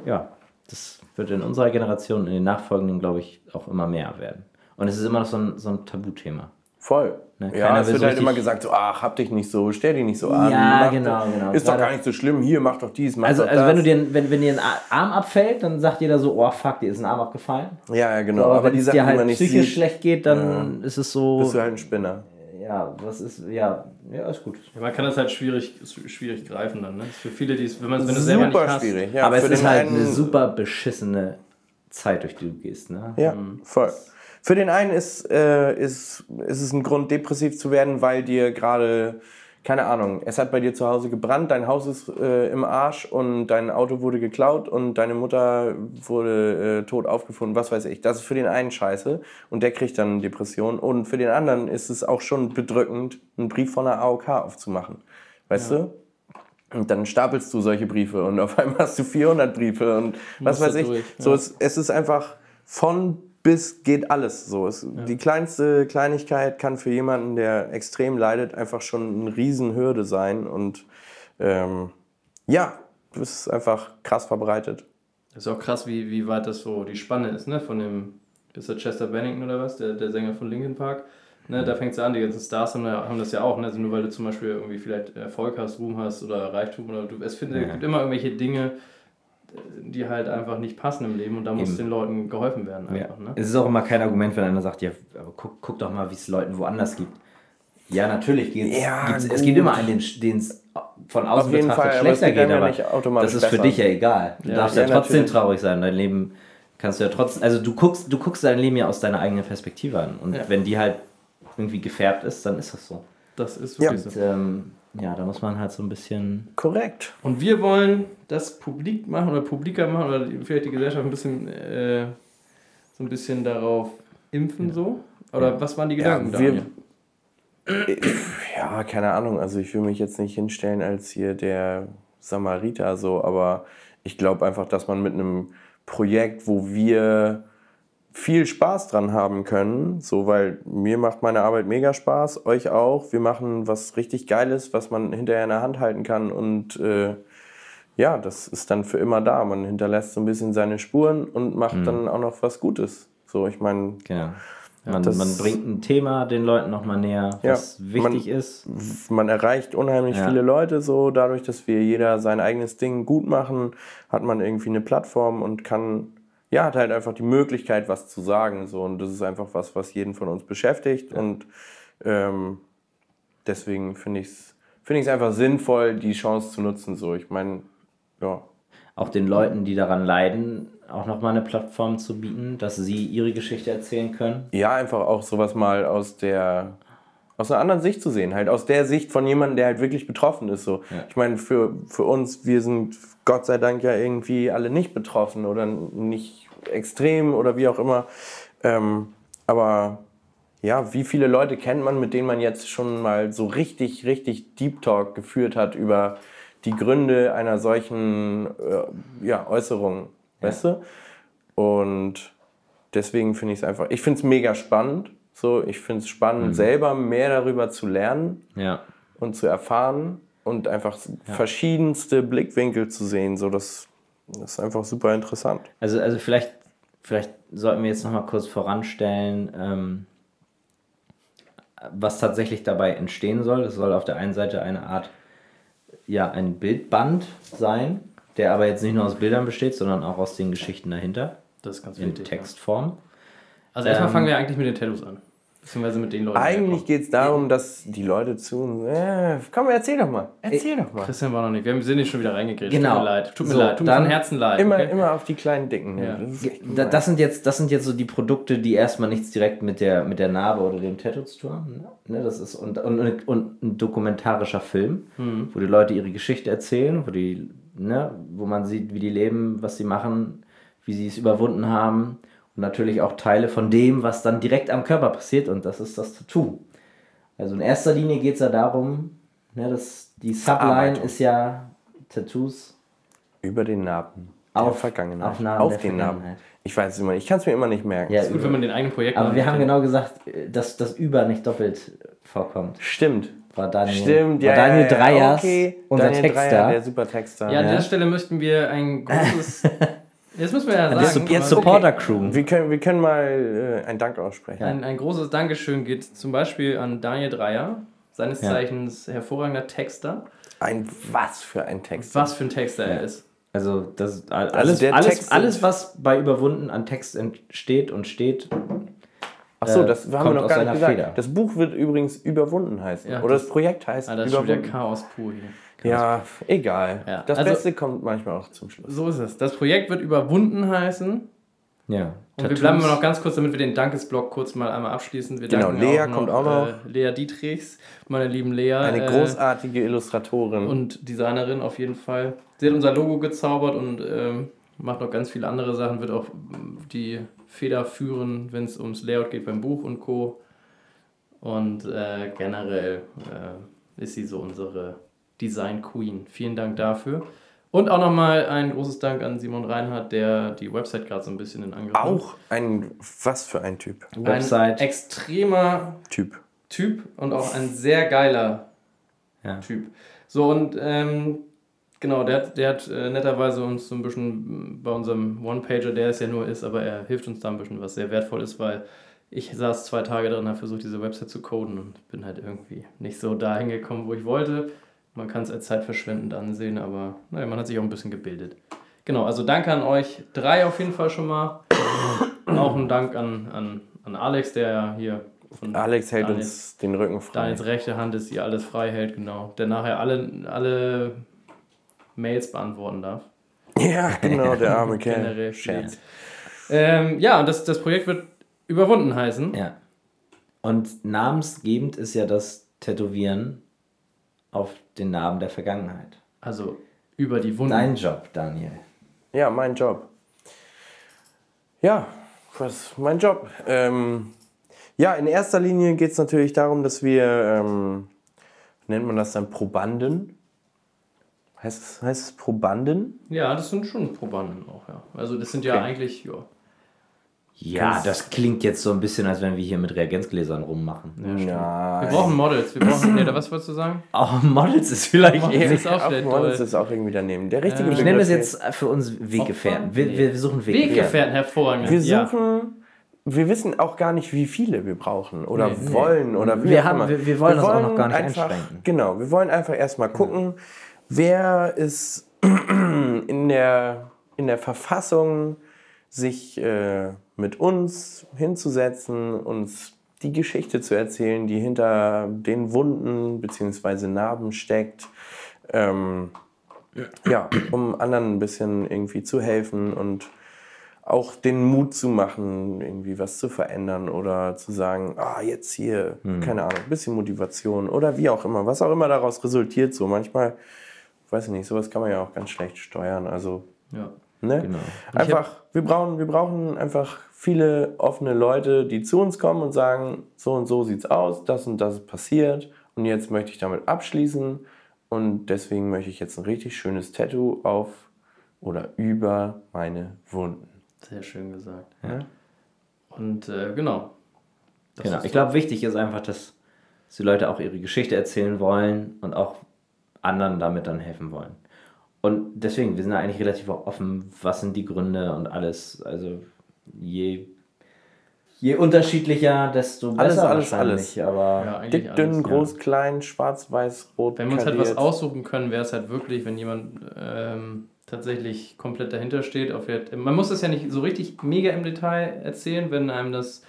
ja, das wird in unserer Generation, in den nachfolgenden, glaube ich, auch immer mehr werden. Und es ist immer noch so ein, so ein Tabuthema. Voll. Ne, Ja, es wird so halt immer gesagt, so, ach, hab dich nicht so, stell dich nicht so an. Ja, genau, doch, genau. Ist doch gar nicht so schlimm, hier, mach doch dies, mach Also, doch also das. wenn, du dir, wenn, wenn dir ein Arm abfällt, dann sagt jeder so, oh fuck, dir ist ein Arm abgefallen. ja, ja, genau. aber aber wenn es dir halt psychisch sieht, schlecht geht, dann ist es so, bist du halt ein Spinner. Ja, was ist, ja, ja, ist gut. Ja, man kann das halt schwierig, schwierig greifen dann. Ne? Für viele, die es, wenn man es selber nicht Super hast. schwierig. Ja, aber es ist halt einen, eine super beschissene Zeit, durch die du gehst, ne? Ja, voll. Für den einen ist, äh, ist, ist es ein Grund, depressiv zu werden, weil dir gerade, keine Ahnung, es hat bei dir zu Hause gebrannt, dein Haus ist äh, im Arsch und dein Auto wurde geklaut und deine Mutter wurde äh, tot aufgefunden, was weiß ich. Das ist für den einen scheiße und der kriegt dann Depression. Und für den anderen ist es auch schon bedrückend, einen Brief von der AOK aufzumachen. Weißt du? Und dann stapelst du solche Briefe und auf einmal hast du 400 Briefe und was weiß ich. durch, So, ja. es, es ist einfach von bis geht alles. So, es, Die kleinste Kleinigkeit kann für jemanden, der extrem leidet, einfach schon eine Riesenhürde sein. Und ähm, ja, das ist einfach krass verbreitet. Das ist auch krass, wie, wie weit das so die Spanne ist, ne? Von dem, ist der Chester Bennington oder was, der, der Sänger von Linkin Park. Ne, da fängt es an, die ganzen Stars haben, ja- haben das ja auch, ne? Also nur weil du zum Beispiel irgendwie vielleicht Erfolg hast, Ruhm hast oder Reichtum oder du, es findet, Ja. gibt immer irgendwelche Dinge, die halt einfach nicht passen im Leben und da muss Eben. den Leuten geholfen werden Ja. einfach, ne? Es ist auch immer kein Argument, wenn einer sagt, ja, aber guck, guck doch mal, wie es Leuten woanders gibt. Ja, natürlich geht's, Ja, gibt's, es gibt immer einen, den es von außen betrachtet Fall, schlechter geht geht, ja aber das ist für besser. dich ja egal. Du Ja, darfst ja, ja, trotzdem natürlich. traurig sein. Dein Leben kannst du ja trotzdem, also du guckst, du guckst dein Leben ja aus deiner eigenen Perspektive an. Und Ja. wenn die halt irgendwie gefärbt ist, dann ist das so. Das ist Ja. wirklich so. Und, ähm, ja, da muss man halt so ein bisschen. Korrekt. Und wir wollen das publik machen oder publiker machen oder die- vielleicht die Gesellschaft ein bisschen äh, so ein bisschen darauf impfen so. Oder was waren die Gedanken Ja, wir- Daniel? Ja, keine Ahnung. Also ich will mich jetzt nicht hinstellen als hier der Samariter so, aber ich glaube einfach, dass man mit einem Projekt, wo wir viel Spaß dran haben können, so weil mir macht meine Arbeit mega Spaß, euch auch. Wir machen was richtig Geiles, was man hinterher in der Hand halten kann und äh, ja, das ist dann für immer da. Man hinterlässt so ein bisschen seine Spuren und macht dann auch noch was Gutes. So, ich meine, Genau. Man, man bringt ein Thema den Leuten nochmal näher, Ja, was wichtig man- ist. man erreicht unheimlich Ja. viele Leute so. Dadurch, dass wir jeder sein eigenes Ding gut machen, hat man irgendwie eine Plattform und kann, ja, hat halt einfach die Möglichkeit, was zu sagen. So. Und das ist einfach was, was jeden von uns beschäftigt. Und ähm, deswegen finde ich es find ich's einfach sinnvoll, die Chance zu nutzen. So. Ich meine, ja. Auch den Leuten, die daran leiden, auch nochmal eine Plattform zu bieten, dass sie ihre Geschichte erzählen können. ja, einfach auch sowas mal aus der aus einer anderen Sicht zu sehen, halt aus der Sicht von jemandem, der halt wirklich betroffen ist. So. Ja. Ich meine, für, für uns, wir sind Gott sei Dank ja irgendwie alle nicht betroffen oder nicht extrem oder wie auch immer. Ähm, aber ja, wie viele Leute kennt man, mit denen man jetzt schon mal so richtig, richtig Deep Talk geführt hat über die Gründe einer solchen äh, ja, Äußerung, weißt du? Und deswegen finde ich es einfach, ich finde es mega spannend. So, ich finde es spannend, selber mehr darüber zu lernen Ja. und zu erfahren und einfach verschiedenste Blickwinkel zu sehen. So, das, das ist einfach super interessant. Also, also vielleicht, vielleicht sollten wir jetzt nochmal kurz voranstellen, ähm, was tatsächlich dabei entstehen soll. Es soll auf der einen Seite eine Art, ja, ein Bildband sein, der aber jetzt nicht nur aus Bildern besteht, sondern auch aus den Geschichten dahinter, Das ist ganz in wichtig. Textform. Also erstmal Ähm, fangen wir eigentlich mit den Tattoos an. Beziehungsweise mit den Leuten. Eigentlich geht es darum, dass die Leute zu. Äh, komm, erzähl doch mal. Erzähl doch mal. Christian war noch nicht. Wir sind nicht schon wieder reingekriegt. Genau. Tut mir leid. Tut mir So, leid. Tut mir von Herzen leid. Immer, okay? immer auf die kleinen Dicken. Ja. Das das, sind jetzt, das sind jetzt so die Produkte, die erstmal nichts direkt mit der, mit der Narbe oder dem Tattoo zu tun haben. Ne? Das ist, und, und, und ein dokumentarischer Film, wo die Leute ihre Geschichte erzählen, wo, die, ne, wo man sieht, wie die leben, was sie machen, wie sie es überwunden haben. Und natürlich auch Teile von dem, was dann direkt am Körper passiert. Und das ist das Tattoo. Also in erster Linie geht es ja darum, ne, dass die Subline ist ja Tattoos Über den Narben. Auf- der Vergangenheit. auf Narben auf der den Narben. Ich weiß es immer nicht. Ich kann es mir immer nicht merken. Ja, ist gut, wenn man den eigenen Projekt Aber wir haben genau gesagt, dass das Über nicht doppelt vorkommt. Stimmt. War Daniel, Stimmt, ja. war Daniel Dreyers, okay. unser Daniel Texter. Dreyer, der super Texter. Ja, an Ja. der Stelle möchten wir ein großes. Jetzt müssen wir ja Jetzt, sagen. jetzt aber- Supporter Crew. Wir können, wir können mal äh, einen Dank aussprechen. Ein, ein großes Dankeschön geht zum Beispiel an Daniel Dreier, seines Ja. Zeichens hervorragender Texter. Ein was für ein Text. Was für ein Texter er ist. Also das alles, der alles, Text- alles, was bei Überwunden an Text entsteht und steht, Achso, äh, das haben wir kommt noch aus gar nicht seiner gesagt. Feder. Das Buch wird übrigens überwunden heißen. Ja, Oder das- das Projekt heißt Ah, das ist schon wieder überwunden. Chaos pur hier. Ja, egal. Ja, Das also- Beste kommt manchmal auch zum Schluss. So ist es. Das Projekt wird überwunden heißen. ja. Und wir bleiben immer noch ganz kurz, damit wir den Dankesblock kurz mal einmal abschließen. Wir Genau, Lea auch noch, kommt auch noch. Äh, Lea Dietrichs, meine lieben Lea. Eine äh, großartige Illustratorin. und Designerin auf jeden Fall. Sie hat unser Logo gezaubert und ähm, macht noch ganz viele andere Sachen, wird auch ähm, die Feder führen, wenn es ums Layout geht beim Buch und Co. Und äh, generell äh, ist sie so unsere Design Queen. Vielen Dank dafür. Und auch nochmal ein großes Dank an Simon Reinhardt, der die Website gerade so ein bisschen in Angriff nimmt. Auch ein, was für ein Typ. Ein Website. extremer Typ. Typ und auch ein sehr geiler Ja. Typ. So und ähm, genau, der hat, der hat äh, netterweise uns so ein bisschen bei unserem One-Pager, der es ja nur ist, aber er hilft uns da ein bisschen, was sehr wertvoll ist, weil ich saß zwei Tage drin, habe versucht, diese Website zu coden und bin halt irgendwie nicht so dahin gekommen, wo ich wollte. Man kann es als zeitverschwendend ansehen, aber naja, man hat sich auch ein bisschen gebildet. Genau, also danke an euch drei auf jeden Fall schon mal. auch ein Dank an, an, an Alex, der ja hier von Alex hält Daniel- uns den Rücken frei. Daniels rechte Hand ist, die alles frei hält, genau. Der nachher alle, alle Mails beantworten darf. Ja, genau, der arme Kerl. Generell. Scherz. Ähm, ja, und das, das Projekt wird überwunden heißen. Ja. Und namensgebend ist ja das Tätowieren auf den Namen der Vergangenheit. Also über die Wunden. Dein Job, Daniel. Ja, mein Job. Ja, was mein Job? Ähm, ja, in erster Linie geht es natürlich darum, dass wir, ähm, nennt man das dann Probanden? Heißt es, heißt es Probanden? Ja, das sind schon Probanden auch, ja. Also das sind ja Okay. eigentlich, ja. Ja, das klingt jetzt so ein bisschen, als wenn wir hier mit Reagenzgläsern rummachen. Ja. Wir brauchen Models. Wir brauchen, nee, oder was wolltest du sagen? Auch Models ist vielleicht Models eher. ist auch Auch Models ist auch irgendwie daneben. Der richtige Ich nenne Begriff jetzt für uns Weggefährten. Wir, Nee. wir suchen Weggefährten. Weggefährten, hervorragend. Wir suchen, wir wissen auch gar nicht, wie viele wir brauchen oder Nee. wollen oder wie Wir haben- wir- wir wollen das auch noch gar nicht einfach, einschränken. Genau, wir wollen einfach erstmal gucken, wer ist in der, in der Verfassung, sich äh, mit uns hinzusetzen, uns die Geschichte zu erzählen, die hinter den Wunden bzw. Narben steckt. Ähm, ja, um anderen ein bisschen irgendwie zu helfen und auch den Mut zu machen, irgendwie was zu verändern oder zu sagen, ah, jetzt hier, keine Ahnung, ein bisschen Motivation oder wie auch immer, was auch immer daraus resultiert. So manchmal, weiß ich nicht, sowas kann man ja auch ganz schlecht steuern. Also, ja. Ne? Genau. Einfach, wir brauchen, wir brauchen einfach viele offene Leute, die zu uns kommen und sagen, so und so sieht's aus, das und das ist passiert und jetzt möchte ich damit abschließen und deswegen möchte ich jetzt ein richtig schönes Tattoo auf oder über meine Wunden. Sehr schön gesagt. Ja. Und äh, genau. Das Genau. Ich glaube, wichtig ist einfach, dass, dass die Leute auch ihre Geschichte erzählen wollen und auch anderen damit dann helfen wollen. Und deswegen, wir sind da eigentlich relativ offen, was sind die Gründe und alles. Also je, je unterschiedlicher, desto Alles, besser alles, wahrscheinlich. Aber ja, Dick, dünn, alles, groß, klein, schwarz, weiß, rot, Wenn wir uns halt was aussuchen können, wäre es halt wirklich, wenn jemand ähm, tatsächlich komplett dahinter steht. Auf der, man muss das ja nicht so richtig mega im Detail erzählen, wenn einem das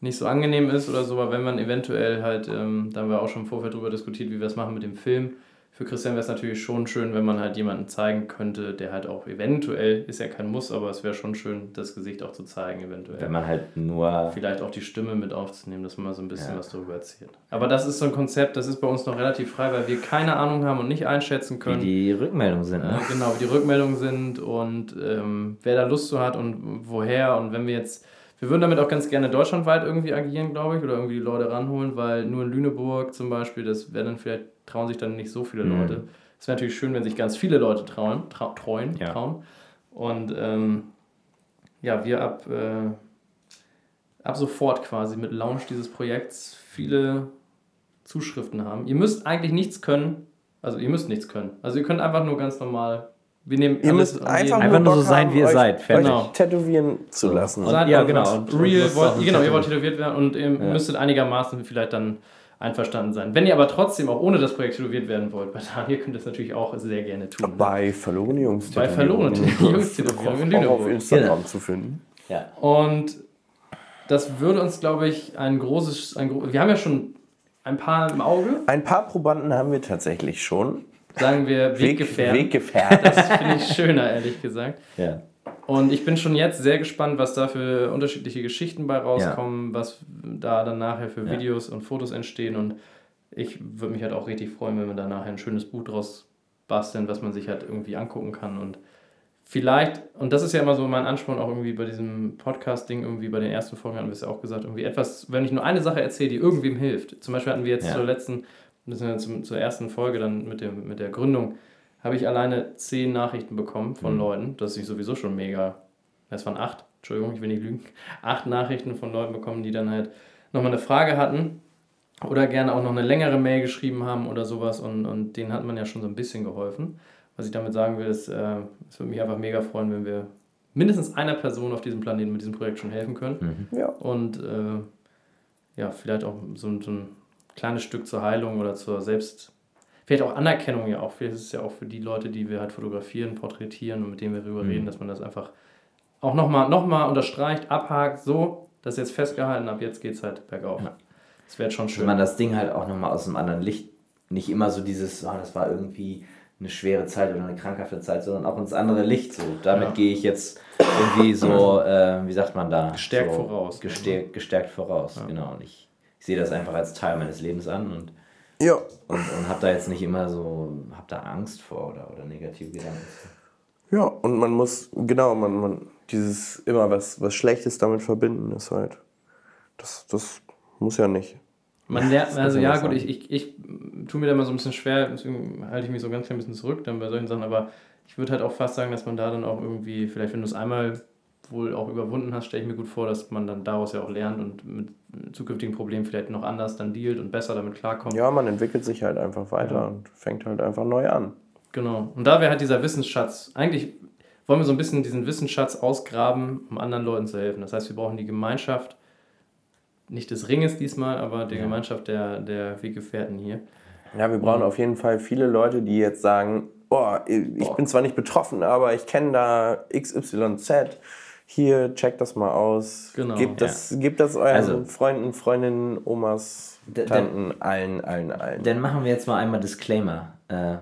nicht so angenehm ist oder so, aber wenn man eventuell halt, ähm, da haben wir auch schon im Vorfeld drüber diskutiert, wie wir es machen mit dem Film. Für Christian wäre es natürlich schon schön, wenn man halt jemanden zeigen könnte, der halt auch eventuell, ist ja kein Muss, aber es wäre schon schön, das Gesicht auch zu zeigen, eventuell. wenn man halt nur. Vielleicht auch die Stimme mit aufzunehmen, dass man mal so ein bisschen Ja. was darüber erzählt. Aber das ist so ein Konzept, das ist bei uns noch relativ frei, weil wir keine Ahnung haben und nicht einschätzen Wie können. die Rückmeldungen sind. Ne? genau, wie die Rückmeldungen sind und ähm, wer da Lust zu hat und woher. Und wenn wir jetzt, wir würden damit auch ganz gerne deutschlandweit irgendwie agieren, glaube ich, oder irgendwie die Leute ranholen, weil nur in Lüneburg zum Beispiel, das wäre dann vielleicht, trauen sich dann nicht so viele Mhm. Leute. Es wäre natürlich schön, wenn sich ganz viele Leute trauen, trau, treuen, Ja. trauen. Und ähm, ja, wir ab, äh, ab sofort quasi mit Launch dieses Projekts viele Zuschriften haben. Ihr müsst eigentlich nichts können. Also ihr müsst nichts können. Also ihr könnt einfach nur ganz normal. Wir nehmen Ihr alles müsst und einfach, Einfach nur so sein, wie ihr euch, seid. Fertig. Euch tätowieren zu lassen. Seid ja, genau. Und- und Real, wollt, genau, ihr wollt tätowiert werden und ihr müsstet einigermaßen vielleicht dann einverstanden sein. Wenn ihr aber trotzdem auch ohne das Projekt tätowiert werden wollt, bei Daniel könnt ihr das natürlich auch sehr gerne tun. Bei verlorene Jungs. Bei verlorene Jungs Tätowierung in Auch auf Lüneburg. Instagram zu finden. Ja. Und das würde uns, glaube ich, ein großes. Ein, wir haben ja schon ein paar im Auge, Ein paar Probanden haben wir tatsächlich schon. Sagen wir Weggefährten. Weggefährten. Das finde ich schöner, ehrlich gesagt. Ja. Und ich bin schon jetzt sehr gespannt, was da für unterschiedliche Geschichten bei rauskommen, was da dann nachher für Ja. Videos und Fotos entstehen. Und ich würde mich halt auch richtig freuen, wenn wir da nachher ein schönes Buch draus basteln, was man sich halt irgendwie angucken kann. Und vielleicht, und das ist ja immer so mein Ansporn auch irgendwie bei diesem Podcast-Ding, irgendwie bei den ersten Folgen hatten wir es ja auch gesagt, irgendwie etwas, wenn ich nur eine Sache erzähle, die irgendwem hilft. Zum Beispiel hatten wir jetzt Ja. zur letzten das sind ja zum, zur ersten Folge dann mit, dem, mit der Gründung, habe ich alleine zehn Nachrichten bekommen von Leuten. Das ist sowieso schon mega. Es waren acht, Entschuldigung, ich will nicht lügen. Acht Nachrichten von Leuten bekommen, die dann halt nochmal eine Frage hatten oder gerne auch noch eine längere Mail geschrieben haben oder sowas und, und denen hat man ja schon so ein bisschen geholfen. Was ich damit sagen will, ist, äh, es würde mich einfach mega freuen, wenn wir mindestens einer Person auf diesem Planeten mit diesem Projekt schon helfen können. Ja. Und äh, ja, vielleicht auch so, so ein kleines Stück zur Heilung oder zur Selbst, vielleicht auch Anerkennung ja auch. Vielleicht ist es ja auch für die Leute, die wir halt fotografieren, porträtieren und mit denen wir darüber reden, dass man das einfach auch nochmal noch mal unterstreicht, abhakt, so, das ist jetzt festgehalten, ab jetzt geht es halt bergauf. Das wäre schon schön. man das Ding halt auch nochmal aus einem anderen Licht, nicht immer so dieses, ah, das war irgendwie eine schwere Zeit oder eine krankhafte Zeit, sondern auch ins andere Licht. So, damit Ja. gehe ich jetzt irgendwie so, äh, wie sagt man da? Gestärkt so, voraus. Gestärkt, gestärkt voraus, genau. Und ich, ich sehe das einfach als Teil meines Lebens an und, Ja. und, und habe da jetzt nicht immer so, habe da Angst vor oder, oder negative Gedanken. Ja, und man muss, genau, man, man, dieses immer was, was Schlechtes damit verbinden ist halt. Das, das muss ja nicht. Man lernt, also ja gut, ich, ich, ich tue mir da mal so ein bisschen schwer, deswegen halte ich mich so ganz klein bisschen zurück dann bei solchen Sachen, aber ich würde halt auch fast sagen, dass man da dann auch irgendwie, vielleicht wenn du es einmal wohl auch überwunden hast, stelle ich mir gut vor, dass man dann daraus ja auch lernt und mit zukünftigen Problemen vielleicht noch anders dann dealt und besser damit klarkommt. Ja, man entwickelt sich halt einfach weiter und fängt halt einfach neu an. Genau. Und da wäre halt dieser Wissensschatz, eigentlich wollen wir so ein bisschen diesen Wissensschatz ausgraben, um anderen Leuten zu helfen. Das heißt, wir brauchen die Gemeinschaft, nicht des Ringes diesmal, aber die Gemeinschaft der, der Weggefährten hier. Ja, wir brauchen auf jeden Fall viele Leute, die jetzt sagen, oh, ich bin zwar nicht betroffen, aber ich kenne da XYZ. Hier, checkt das mal aus. Genau, Gebt das, gebt das euren Also- Freunden, Freundinnen, Omas, Tanten, allen, allen, allen. Dann machen wir jetzt mal einmal Disclaimer. Äh,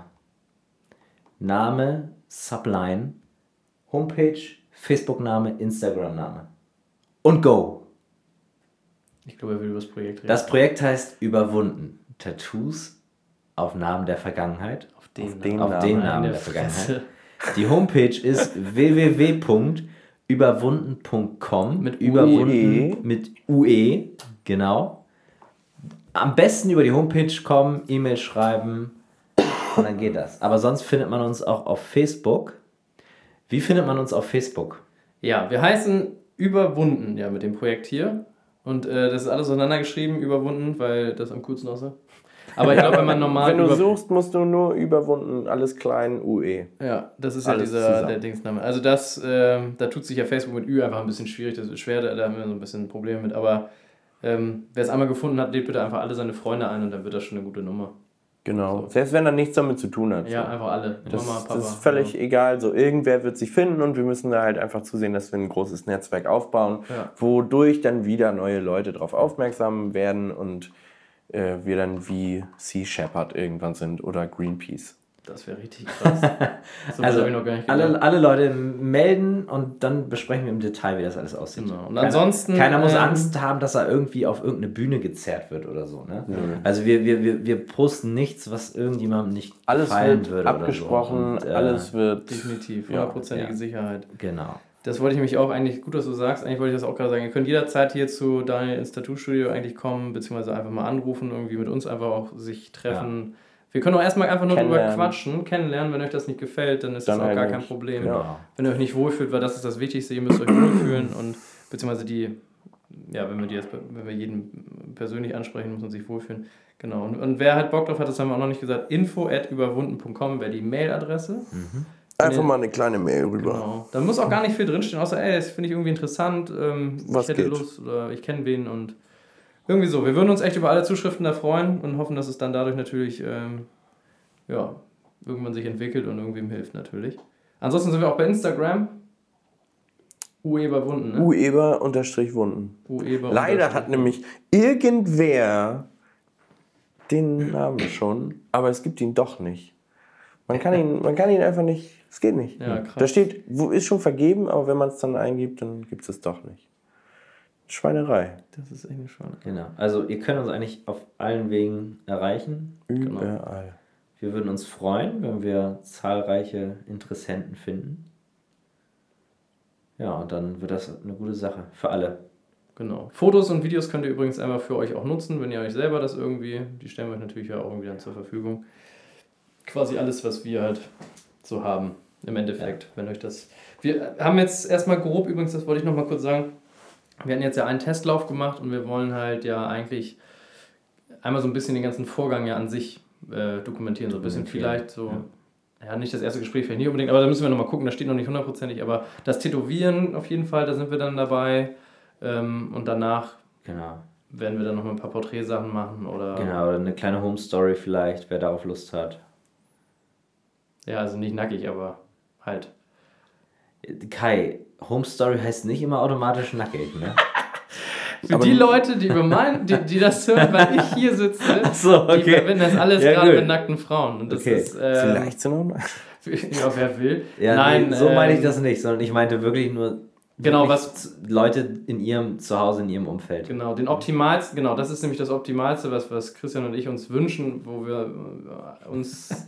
Name, Subline, Homepage, Facebook-Name, Instagram-Name. Und go! Ich glaube, er will über das Projekt reden. Das Projekt heißt Überwunden. Tattoos auf Namen der Vergangenheit. auf den, auf den Auf Namen. den in Namen der der Vergangenheit. Die Homepage ist www.überwunden.com Mit überwunden UE. mit UE, genau. Am besten über die Homepage kommen, E-Mail schreiben und dann geht das. Aber sonst findet man uns auch auf Facebook. Wie findet man uns auf Facebook? Ja, wir heißen Überwunden, ja, mit dem Projekt hier. Und äh, das ist alles auseinandergeschrieben, überwunden, weil das am coolsten aussah. Aber ich glaube, wenn man normal. Wenn du suchst, musst du nur überwunden, alles klein. UE. Ja, das ist ja Alles dieser zusammen. der Dingsname. Also das, ähm, da tut sich ja Facebook mit Ü einfach ein bisschen schwierig, das ist schwer, da, da haben wir so ein bisschen Probleme mit. Aber ähm, wer es einmal gefunden hat, lädt bitte einfach alle seine Freunde ein und dann wird das schon eine gute Nummer. Genau. Selbst wenn er nichts damit zu tun hat. Ja, so. einfach alle. Das, Mama, Papa. das ist völlig ja. egal. So, irgendwer wird sich finden und wir müssen da halt einfach zusehen, dass wir ein großes Netzwerk aufbauen, Ja. wodurch dann wieder neue Leute darauf aufmerksam werden und äh, wir dann wie Sea Shepherd irgendwann sind oder Greenpeace. Das wäre richtig krass. So Also habe ich noch gar nicht gedacht. alle, alle Leute melden und dann besprechen wir im Detail, wie das alles aussieht. Genau. Und Keiner- ansonsten, Keiner muss ähm, Angst haben, dass er irgendwie auf irgendeine Bühne gezerrt wird oder so. Ne? Also wir, wir, wir, wir posten nichts, was irgendjemandem nicht Alles gefallen wird würde. abgesprochen, oder so. Und, äh, alles wird. Definitiv, Ja, hundertprozentige ja. Sicherheit. Genau. Das wollte ich mich auch eigentlich, gut, dass du sagst, eigentlich wollte ich das auch gerade sagen. Ihr könnt jederzeit hier zu Daniel ins Tattoo-Studio eigentlich kommen, beziehungsweise einfach mal anrufen, irgendwie mit uns einfach auch sich treffen. Wir können auch erstmal einfach nur drüber quatschen, kennenlernen. Wenn euch das nicht gefällt, dann ist Dann das auch halt gar kein. Problem. Ja. Wenn ihr euch nicht wohlfühlt, weil das ist das Wichtigste, ihr müsst euch wohlfühlen und beziehungsweise die, ja, wenn wir die jetzt, wenn wir jeden persönlich ansprechen, muss man sich wohlfühlen. Genau. Und, und wer halt Bock drauf hat, das haben wir auch noch nicht gesagt, info at überwunden.com wäre die Mailadresse. Einfach mal eine kleine Mail rüber. Genau. Da muss auch gar nicht viel drinstehen, außer, ey, das finde ich irgendwie interessant, ähm, Was ich hätte geht? Lust oder ich kenne wen und irgendwie so. Wir würden uns echt über alle Zuschriften da freuen und hoffen, dass es dann dadurch natürlich, ähm, ja, irgendwann sich entwickelt und irgendwem hilft natürlich. Ansonsten sind wir auch bei Instagram. Ueberwunden, ne? Ueber unterstrich Wunden. Ueber Leider hat nämlich irgendwer den Namen schon, aber es gibt ihn doch nicht. Man kann ihn, man kann ihn einfach nicht, es geht nicht. Ja, krass. Da steht, wo ist schon vergeben, aber wenn man es dann eingibt, dann gibt es es doch nicht. Schweinerei. Das ist echt eine Schweine. Genau. Also ihr könnt uns eigentlich auf allen Wegen erreichen. Genau. Überall. Wir würden uns freuen, wenn wir zahlreiche Interessenten finden. Ja, und dann wird das eine gute Sache für alle. Genau. Fotos und Videos könnt ihr übrigens einmal für euch auch nutzen, wenn ihr euch selber das irgendwie, die stellen wir euch natürlich ja auch irgendwie dann zur Verfügung. Quasi alles, was wir halt so haben, im Endeffekt, wenn euch das. Wir haben jetzt erstmal grob, übrigens, das wollte ich nochmal kurz sagen, wir hatten jetzt ja einen Testlauf gemacht und wir wollen halt ja eigentlich einmal so ein bisschen den ganzen Vorgang ja an sich äh, dokumentieren, so ein bisschen vielleicht so. Ja. nicht das erste Gespräch vielleicht nicht unbedingt, aber da müssen wir nochmal gucken, da steht noch nicht hundertprozentig, aber das Tätowieren auf jeden Fall, da sind wir dann dabei ähm, und danach Genau. werden wir dann noch mal ein paar Porträtsachen machen oder. Genau, oder eine kleine Home Story vielleicht, wer darauf Lust hat. Ja, also nicht nackig, aber halt. Kai, Home Story heißt nicht immer automatisch nackig, ne? Für die Leute, die über mein, die, die das hören, weil ich hier sitze, so, die verbinden das alles Ja, gerade mit nackten Frauen. Und das Okay. ist. Äh, Vielleicht so nochmal. ja, wer will. Ja, Nein, nee, so meine ich ähm, das nicht, sondern ich meinte wirklich nur Genau, wirklich was- Leute in ihrem Zuhause, in ihrem Umfeld. Genau, den optimalsten, genau, das ist nämlich das Optimalste, was, was Christian und ich uns wünschen, wo wir äh, uns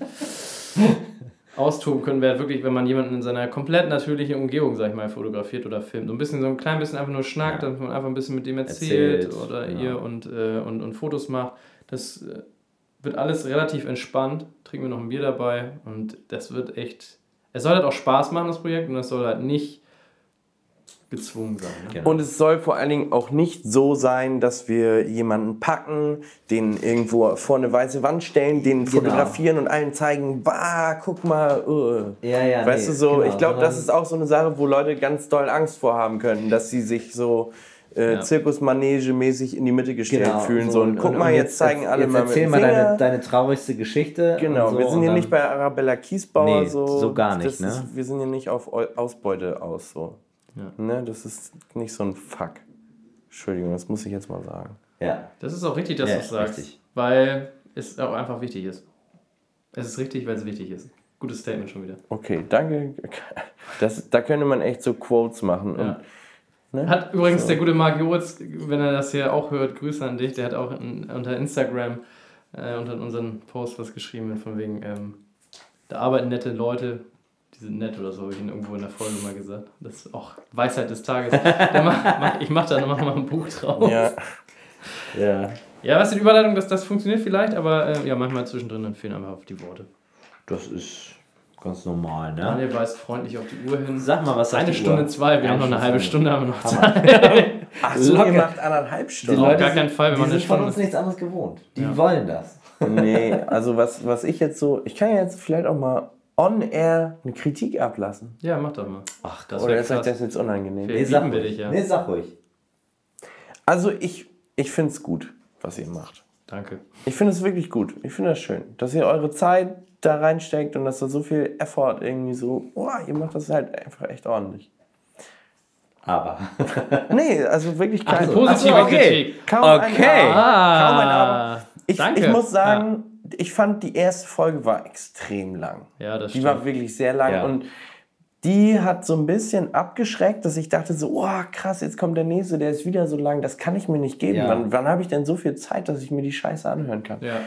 austoben können, wäre wirklich, wenn man jemanden in seiner komplett natürlichen Umgebung, sag ich mal, fotografiert oder filmt. So ein bisschen, so ein klein bisschen einfach nur schnackt, Ja. dass man einfach ein bisschen mit dem erzählt, Erzählt, oder genau. ihr und, äh, und, und Fotos macht. Das äh, wird alles relativ entspannt. Trinken wir noch ein Bier dabei und das wird echt. Es soll halt auch Spaß machen, das Projekt, und es soll halt nicht gezwungen sein. Ne? Genau. Und es soll vor allen Dingen auch nicht so sein, dass wir jemanden packen, den irgendwo vor eine weiße Wand stellen, den fotografieren und allen zeigen, bah, guck mal. Uh. Ja, ja, weißt nee, du so, genau, ich glaube, das ist auch so eine Sache, wo Leute ganz doll Angst vor haben können, dass sie sich so äh, Ja. Zirkusmanege-mäßig in die Mitte gestellt Genau, fühlen. So, und, guck mal, jetzt zeigen alle jetzt mal mit erzähl mal deine, deine traurigste Geschichte. Genau, und so, wir sind und hier nicht bei Arabella Kiesbauer Nee, so. so gar nicht, das ne? Ist, wir sind hier nicht auf Eu- Ausbeute aus so. Ja. Ne, das ist nicht so ein Fuck. Entschuldigung, das muss ich jetzt mal sagen. Ja, Das ist auch richtig, dass Ja, du es sagst. richtig. Weil es auch einfach wichtig ist. Es ist richtig, weil es wichtig ist. Gutes Statement schon wieder. Okay, danke. Das, da könnte man echt so Quotes machen. Ja. Und, ne? Hat übrigens der gute Marc Joritz, wenn er das hier auch hört, Grüße an dich, der hat auch in, unter Instagram äh, unter unseren Post was geschrieben, von wegen, ähm, da arbeiten nette Leute, die sind nett oder so, habe ich ihn irgendwo in der Folge mal gesagt. Das ist auch Weisheit des Tages. Der mach, mach, ich mache da nochmal mal ein Buch draus. ja. ja. Ja, was ist die Überleitung, dass das funktioniert vielleicht, aber äh, ja, manchmal zwischendrin dann fehlen einfach auf die Worte. Das ist ganz normal, ne? Daniel weist freundlich auf die Uhr hin. Sag mal, was sagt Eine die Stunde Uhr? zwei, wir haben noch eine halbe Stunde, haben wir noch Zeit. Ach so, Locker. ihr macht anderthalb Die Stunden. Leute- gar keinen Fall, wir die machen eine sind von Stunde. uns nichts anderes gewohnt. Die Ja. wollen das. Nee, also was, was ich jetzt so. Ich kann ja jetzt vielleicht auch mal on air eine Kritik ablassen. Ja, mach doch mal. Ach, Das Oder ist euch krass. das jetzt unangenehm? Nee, sag ruhig. dich, ja. Nee, sag ruhig. Also ich, ich finde es gut, was ihr macht. Danke. Ich finde es wirklich gut. Ich finde das schön, dass ihr eure Zeit da reinsteckt und dass da so viel Effort irgendwie so, oh, ihr macht das halt einfach echt ordentlich. Aber. Nee, also wirklich kein Positive Ach so, okay. Kritik. Kaum ein Okay. Aber. Kaum ein Aber. Ich, danke. ich muss sagen, ich fand die erste Folge war extrem lang. Ja, das Die stimmt. war wirklich sehr lang Ja. und die hat so ein bisschen abgeschreckt, dass ich dachte so, oh krass, jetzt kommt der nächste, der ist wieder so lang, das kann ich mir nicht geben. Ja. Wann, wann habe ich denn so viel Zeit, dass ich mir die Scheiße anhören kann? Ja.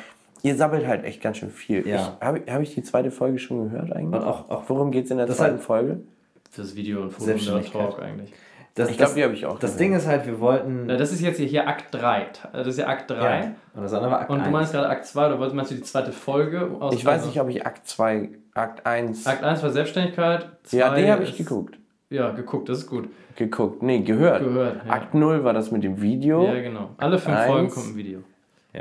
Ihr sammelt halt echt ganz schön viel. Ja. Habe hab ich die zweite Folge schon gehört eigentlich? Und auch- auch- Worum geht es in der Das zweiten halt- Folge? Fürs Video und Foto und. Talk eigentlich. Das, Ich glaube, die habe ich auch das gehört. Ding ist halt, wir wollten. Na, das ist jetzt hier, hier Akt 3. Das ist ja Akt 3. Ja. Und das andere war Akt Und du 1. meinst gerade Akt 2 oder wolltest meinst du die zweite Folge? Aus Ich weiß nicht, ob ich Akt 2, Akt 1. Akt 1 war Selbstständigkeit. ja, den habe ich geguckt. Ja, geguckt, das ist gut. Geguckt. Nee, gehört. Gehört. Ja, Akt 0 war das mit dem Video. ja genau. Alle fünf. Folgen kommt ein Video.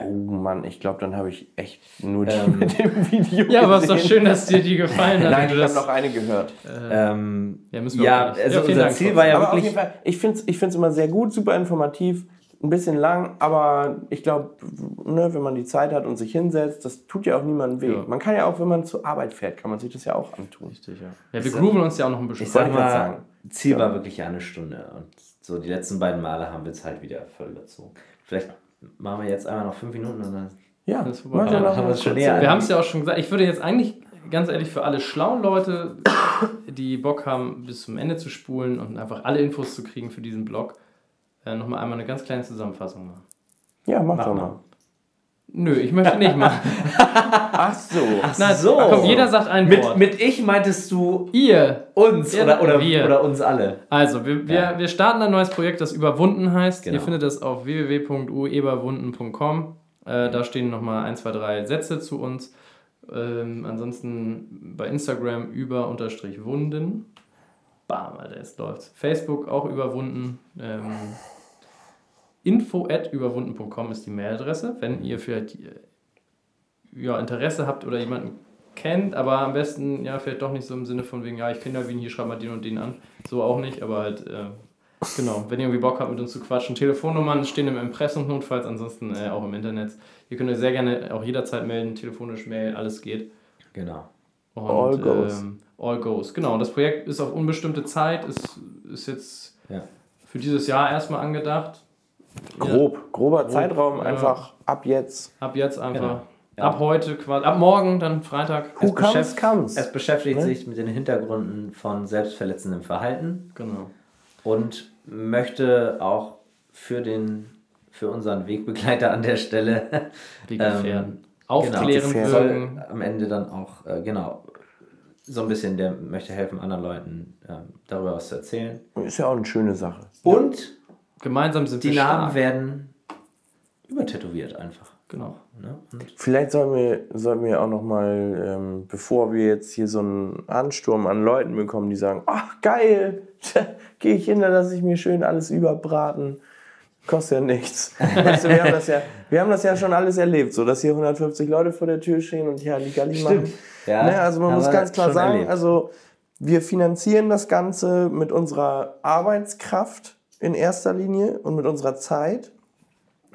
Oh Mann, ich glaube, dann habe ich echt nur die Ähm. mit dem Video Ja, aber es ist doch schön, dass dir die gefallen hat. Nein, ich habe noch eine gehört. Ähm, Ja, müssen wir ja, auch also Ja, unser Dank Ziel trotzdem. war ja aber auf wirklich. jeden Fall, ich finde es ich find's immer sehr gut, super informativ, ein bisschen lang, aber ich glaube, ne, wenn man die Zeit hat und sich hinsetzt, das tut ja auch niemandem weh. Ja. Man kann ja auch, wenn man zur Arbeit fährt, kann man sich das ja auch antun. Richtig, ja. Ja, wir grooven uns ja auch noch ein bisschen. Ich sag mal, sagen. Ziel war wirklich ja eine Stunde. Und so die letzten beiden Male haben wir es halt wieder voll überzogen. Vielleicht machen wir jetzt einmal noch fünf Minuten und dann. Ja, Das ist vorbei. Ja, noch haben wir es schon näher Wir haben es ja auch schon gesagt. Ich würde jetzt eigentlich, ganz ehrlich, für alle schlauen Leute, die Bock haben, bis zum Ende zu spulen und einfach alle Infos zu kriegen für diesen Blog, äh, nochmal einmal eine ganz kleine Zusammenfassung machen. Ja, mach, Mach doch mal. mal. Nö, ich möchte nicht machen. Ach so. Nein, so. Komm, jeder sagt ein Mit, Wort. mit ich meintest du Ihr. uns Ja, oder, oder, wir. oder uns alle. Also, wir, wir, Ja. wir starten ein neues Projekt, das Überwunden heißt. Genau. Ihr findet es auf www.ueberwunden.com. Äh, da stehen nochmal ein, zwei, drei Sätze zu uns. Ähm, ansonsten bei Instagram über unterstrich Wunden. Bam, Alter, es läuft. Facebook auch überwunden. Ähm, info at überwunden.com ist die Mailadresse. Wenn ihr vielleicht äh, ja, Interesse habt oder jemanden kennt, aber am besten ja vielleicht doch nicht so im Sinne von wegen, ja, ich kenne da wen, hier schreibt mal den und den an. So auch nicht, aber halt, äh, genau, wenn ihr irgendwie Bock habt mit uns zu quatschen. Telefonnummern stehen im Impressum notfalls, ansonsten äh, auch im Internet. Ihr könnt euch sehr gerne auch jederzeit melden, telefonisch, Mail, alles geht. Genau. Und, All goes. Ähm, all goes. Genau, und das Projekt ist auf unbestimmte Zeit, ist, ist jetzt Ja. für dieses Jahr erstmal angedacht. Grob, grober Zeitraum, ja. einfach ab jetzt. Ab jetzt einfach. Genau. Ja. Ab heute quasi, ab morgen, dann Freitag. Who comes, beschäft- comes. Es beschäftigt Ne? sich mit den Hintergründen von selbstverletzendem Verhalten Genau. und möchte auch für den für unseren Wegbegleiter an der Stelle Ähm, gefährden. Aufklären gefährden. wirken. soll am Ende dann auch äh, genau so ein bisschen der möchte helfen anderen Leuten ähm, darüber was zu erzählen Ist ja auch eine schöne Sache. und Gemeinsam sind die wir Namen stark. werden übertätowiert einfach Genau. ne? Vielleicht sollen wir, sollen wir auch noch mal, ähm, bevor wir jetzt hier so einen Ansturm an Leuten bekommen, die sagen, ach geil, gehe ich hin, dann lasse ich mir schön alles überbraten. Kostet ja nichts. Weißt du, wir, haben das ja, wir haben das ja schon alles erlebt, so dass hier 150 Leute vor der Tür stehen und hier Halligalli machen. Ja, ne, also man muss ganz klar sagen, erlebt. also wir finanzieren das Ganze mit unserer Arbeitskraft in erster Linie und mit unserer Zeit.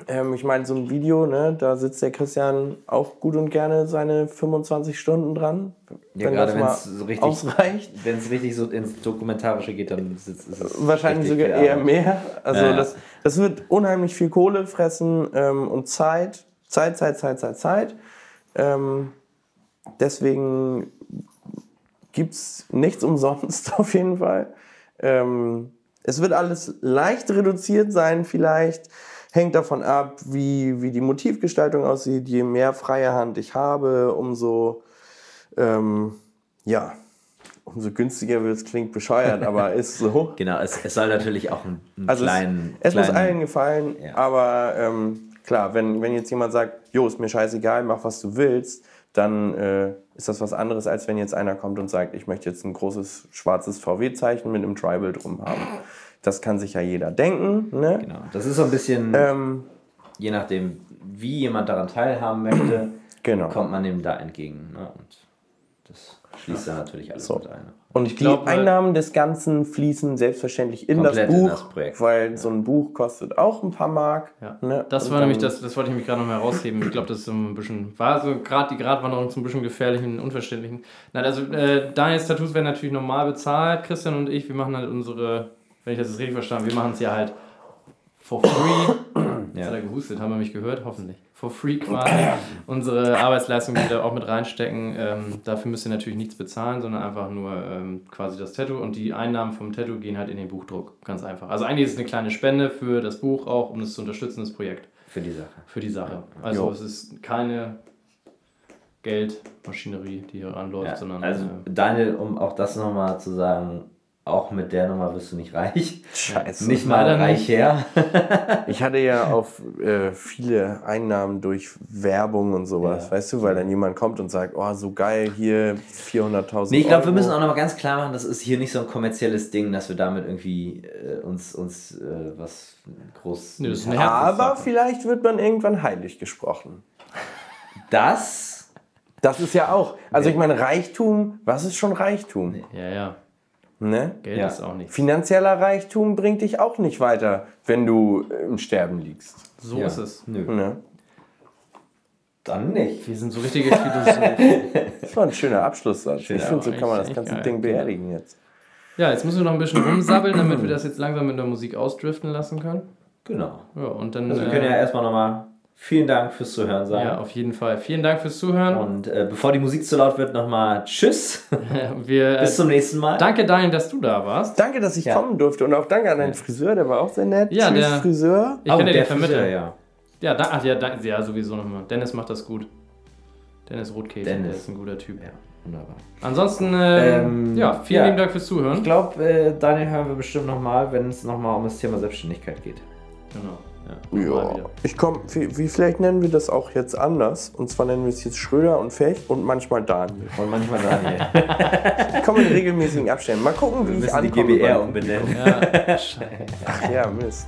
Ähm, ich meine, so ein Video, ne, da sitzt der Christian auch gut und gerne seine 25 Stunden dran. ja, wenn gerade wenn es so richtig ausreicht. wenn es richtig so ins Dokumentarische geht dann ist, es- ist es Wahrscheinlich sogar eher mehr. Also Ja. das, das wird unheimlich viel Kohle fressen ähm, und Zeit. Zeit, Zeit, Zeit, Zeit, Zeit. Ähm, deswegen gibt es nichts umsonst auf jeden Fall. Ähm, es wird alles leicht reduziert sein vielleicht. Hängt davon ab, wie, wie die Motivgestaltung aussieht. Je mehr freie Hand ich habe, umso, ähm, ja, umso günstiger wird es. Klingt bescheuert, aber ist so. genau es, es soll natürlich auch einen, einen Also kleinen es, es muss kleinen- allen gefallen, Ja. aber ähm, klar, wenn, wenn jetzt jemand sagt, jo, ist mir scheißegal, mach was du willst, dann äh, ist das was anderes, als wenn jetzt einer kommt und sagt, ich möchte jetzt ein großes schwarzes VW-Zeichen mit einem Tribal drum haben. Das kann sich ja jeder denken. Ne? genau das ist so ein bisschen Ähm, je nachdem, wie jemand daran teilhaben möchte, Genau. kommt man ihm da entgegen. Ne? Und das schließt dann natürlich alles So. mit ein. Und Ich glaub, die Einnahmen des Ganzen fließen selbstverständlich in das Buch, in das Projekt. weil so ein Buch kostet auch ein paar Mark. Ja. Ne? Das Und war nämlich das, das wollte ich mich gerade noch mal herausheben. Ich glaube, das ist so ein bisschen, war so gerade die Gratwanderung zum bisschen gefährlichen, unverständlichen. Nein, also äh, Daniels Tattoos werden natürlich normal bezahlt. Christian und ich, wir machen halt unsere, wenn ich das jetzt richtig verstanden habe, wir machen es ja halt for free. Jetzt hat er gehustet, haben wir mich gehört? Hoffentlich. For free quasi. Unsere Arbeitsleistung, die wir da auch mit reinstecken, ähm, dafür müsst ihr natürlich nichts bezahlen, sondern einfach nur ähm, quasi das Tattoo. Und die Einnahmen vom Tattoo gehen halt in den Buchdruck. Ganz einfach. Also eigentlich ist es eine kleine Spende für das Buch auch, um es zu unterstützen, das Projekt Für die Sache. für die Sache. Also Jo. es ist keine Geldmaschinerie, die hier anläuft, Ja, sondern also äh, Daniel, um auch das nochmal zu sagen, auch mit der Nummer wirst du nicht reich. Scheiße. Nicht mal reich her. Ich hatte ja auf äh, viele Einnahmen durch Werbung und sowas, Ja. weißt du, weil dann jemand kommt und sagt, oh, so geil, hier 400.000 Nee, ich glaube, wir müssen auch nochmal ganz klar machen, das ist hier nicht so ein kommerzielles Ding, dass wir damit irgendwie äh, uns, uns äh, was groß. Nee, das ist eine Aber vielleicht wird man irgendwann heilig gesprochen. Das Das ist ja auch, also ich meine, Reichtum, was ist schon Reichtum? ja, ja, Ne? Geld Ja. ist auch nicht. Finanzieller Reichtum bringt dich auch nicht weiter, wenn du im Sterben liegst. So ja, ist es. Nö, Ne? dann nicht. Wir sind so richtige Philosophen. Das war ein schöner Abschlusssatz. Schöner, ich finde, so kann man das ganze echt Ding geil. beerdigen jetzt. ja, jetzt müssen wir noch ein bisschen rumsabbeln, damit wir das jetzt langsam mit der Musik ausdriften lassen können. Genau. Ja, und dann. Also wir können ja äh, erstmal nochmal vielen Dank fürs Zuhören sagen. ja, auf jeden Fall. Vielen Dank fürs Zuhören. Und äh, bevor die Musik zu laut wird, nochmal Tschüss. wir, äh, Bis zum nächsten Mal. danke, Daniel, dass du da warst. Danke, dass ich Ja. kommen durfte und auch danke an deinen Friseur, der war auch sehr nett. Ja, Tschüss, der- Friseur. Ich Oh, kann dir der den vermitteln. Friseur, ja. Ja, da, ach, ja, da, ja, sowieso nochmal. Dennis macht das gut. Dennis Rothkäse, Dennis. der ist ein guter Typ. Ja, wunderbar. Ansonsten, äh, Ähm, ja, vielen ja. lieben Dank fürs Ich Zuhören. glaube, äh, Daniel hören wir bestimmt nochmal, wenn es nochmal um das Thema Selbstständigkeit geht. Genau. Ja, ich komme, wie, wie vielleicht nennen wir das auch jetzt anders. Und zwar nennen wir es jetzt Schröder und Fecht und manchmal Daniel. Und manchmal Daniel. Ich komme in regelmäßigen Abständen. Mal gucken, wie Wir ich müssen die ankomme. GBR umbenennen. Ja, Ach ja, Mist.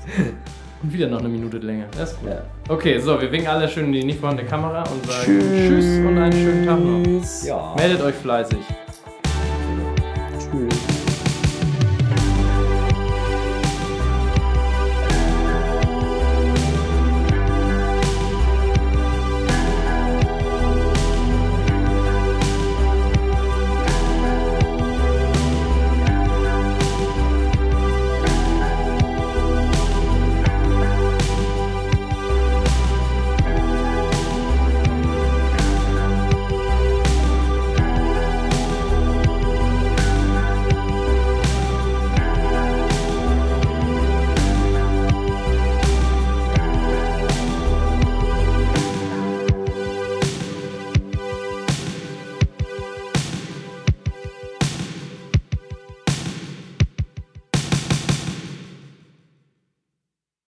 und wieder noch eine Minute länger. Das ist gut. Ja. Okay, so, wir winken alle schön in die nicht vorhandene Kamera und sagen Tschüss. Tschüss und einen schönen Tag noch. Ja. Meldet euch fleißig. Tschüss.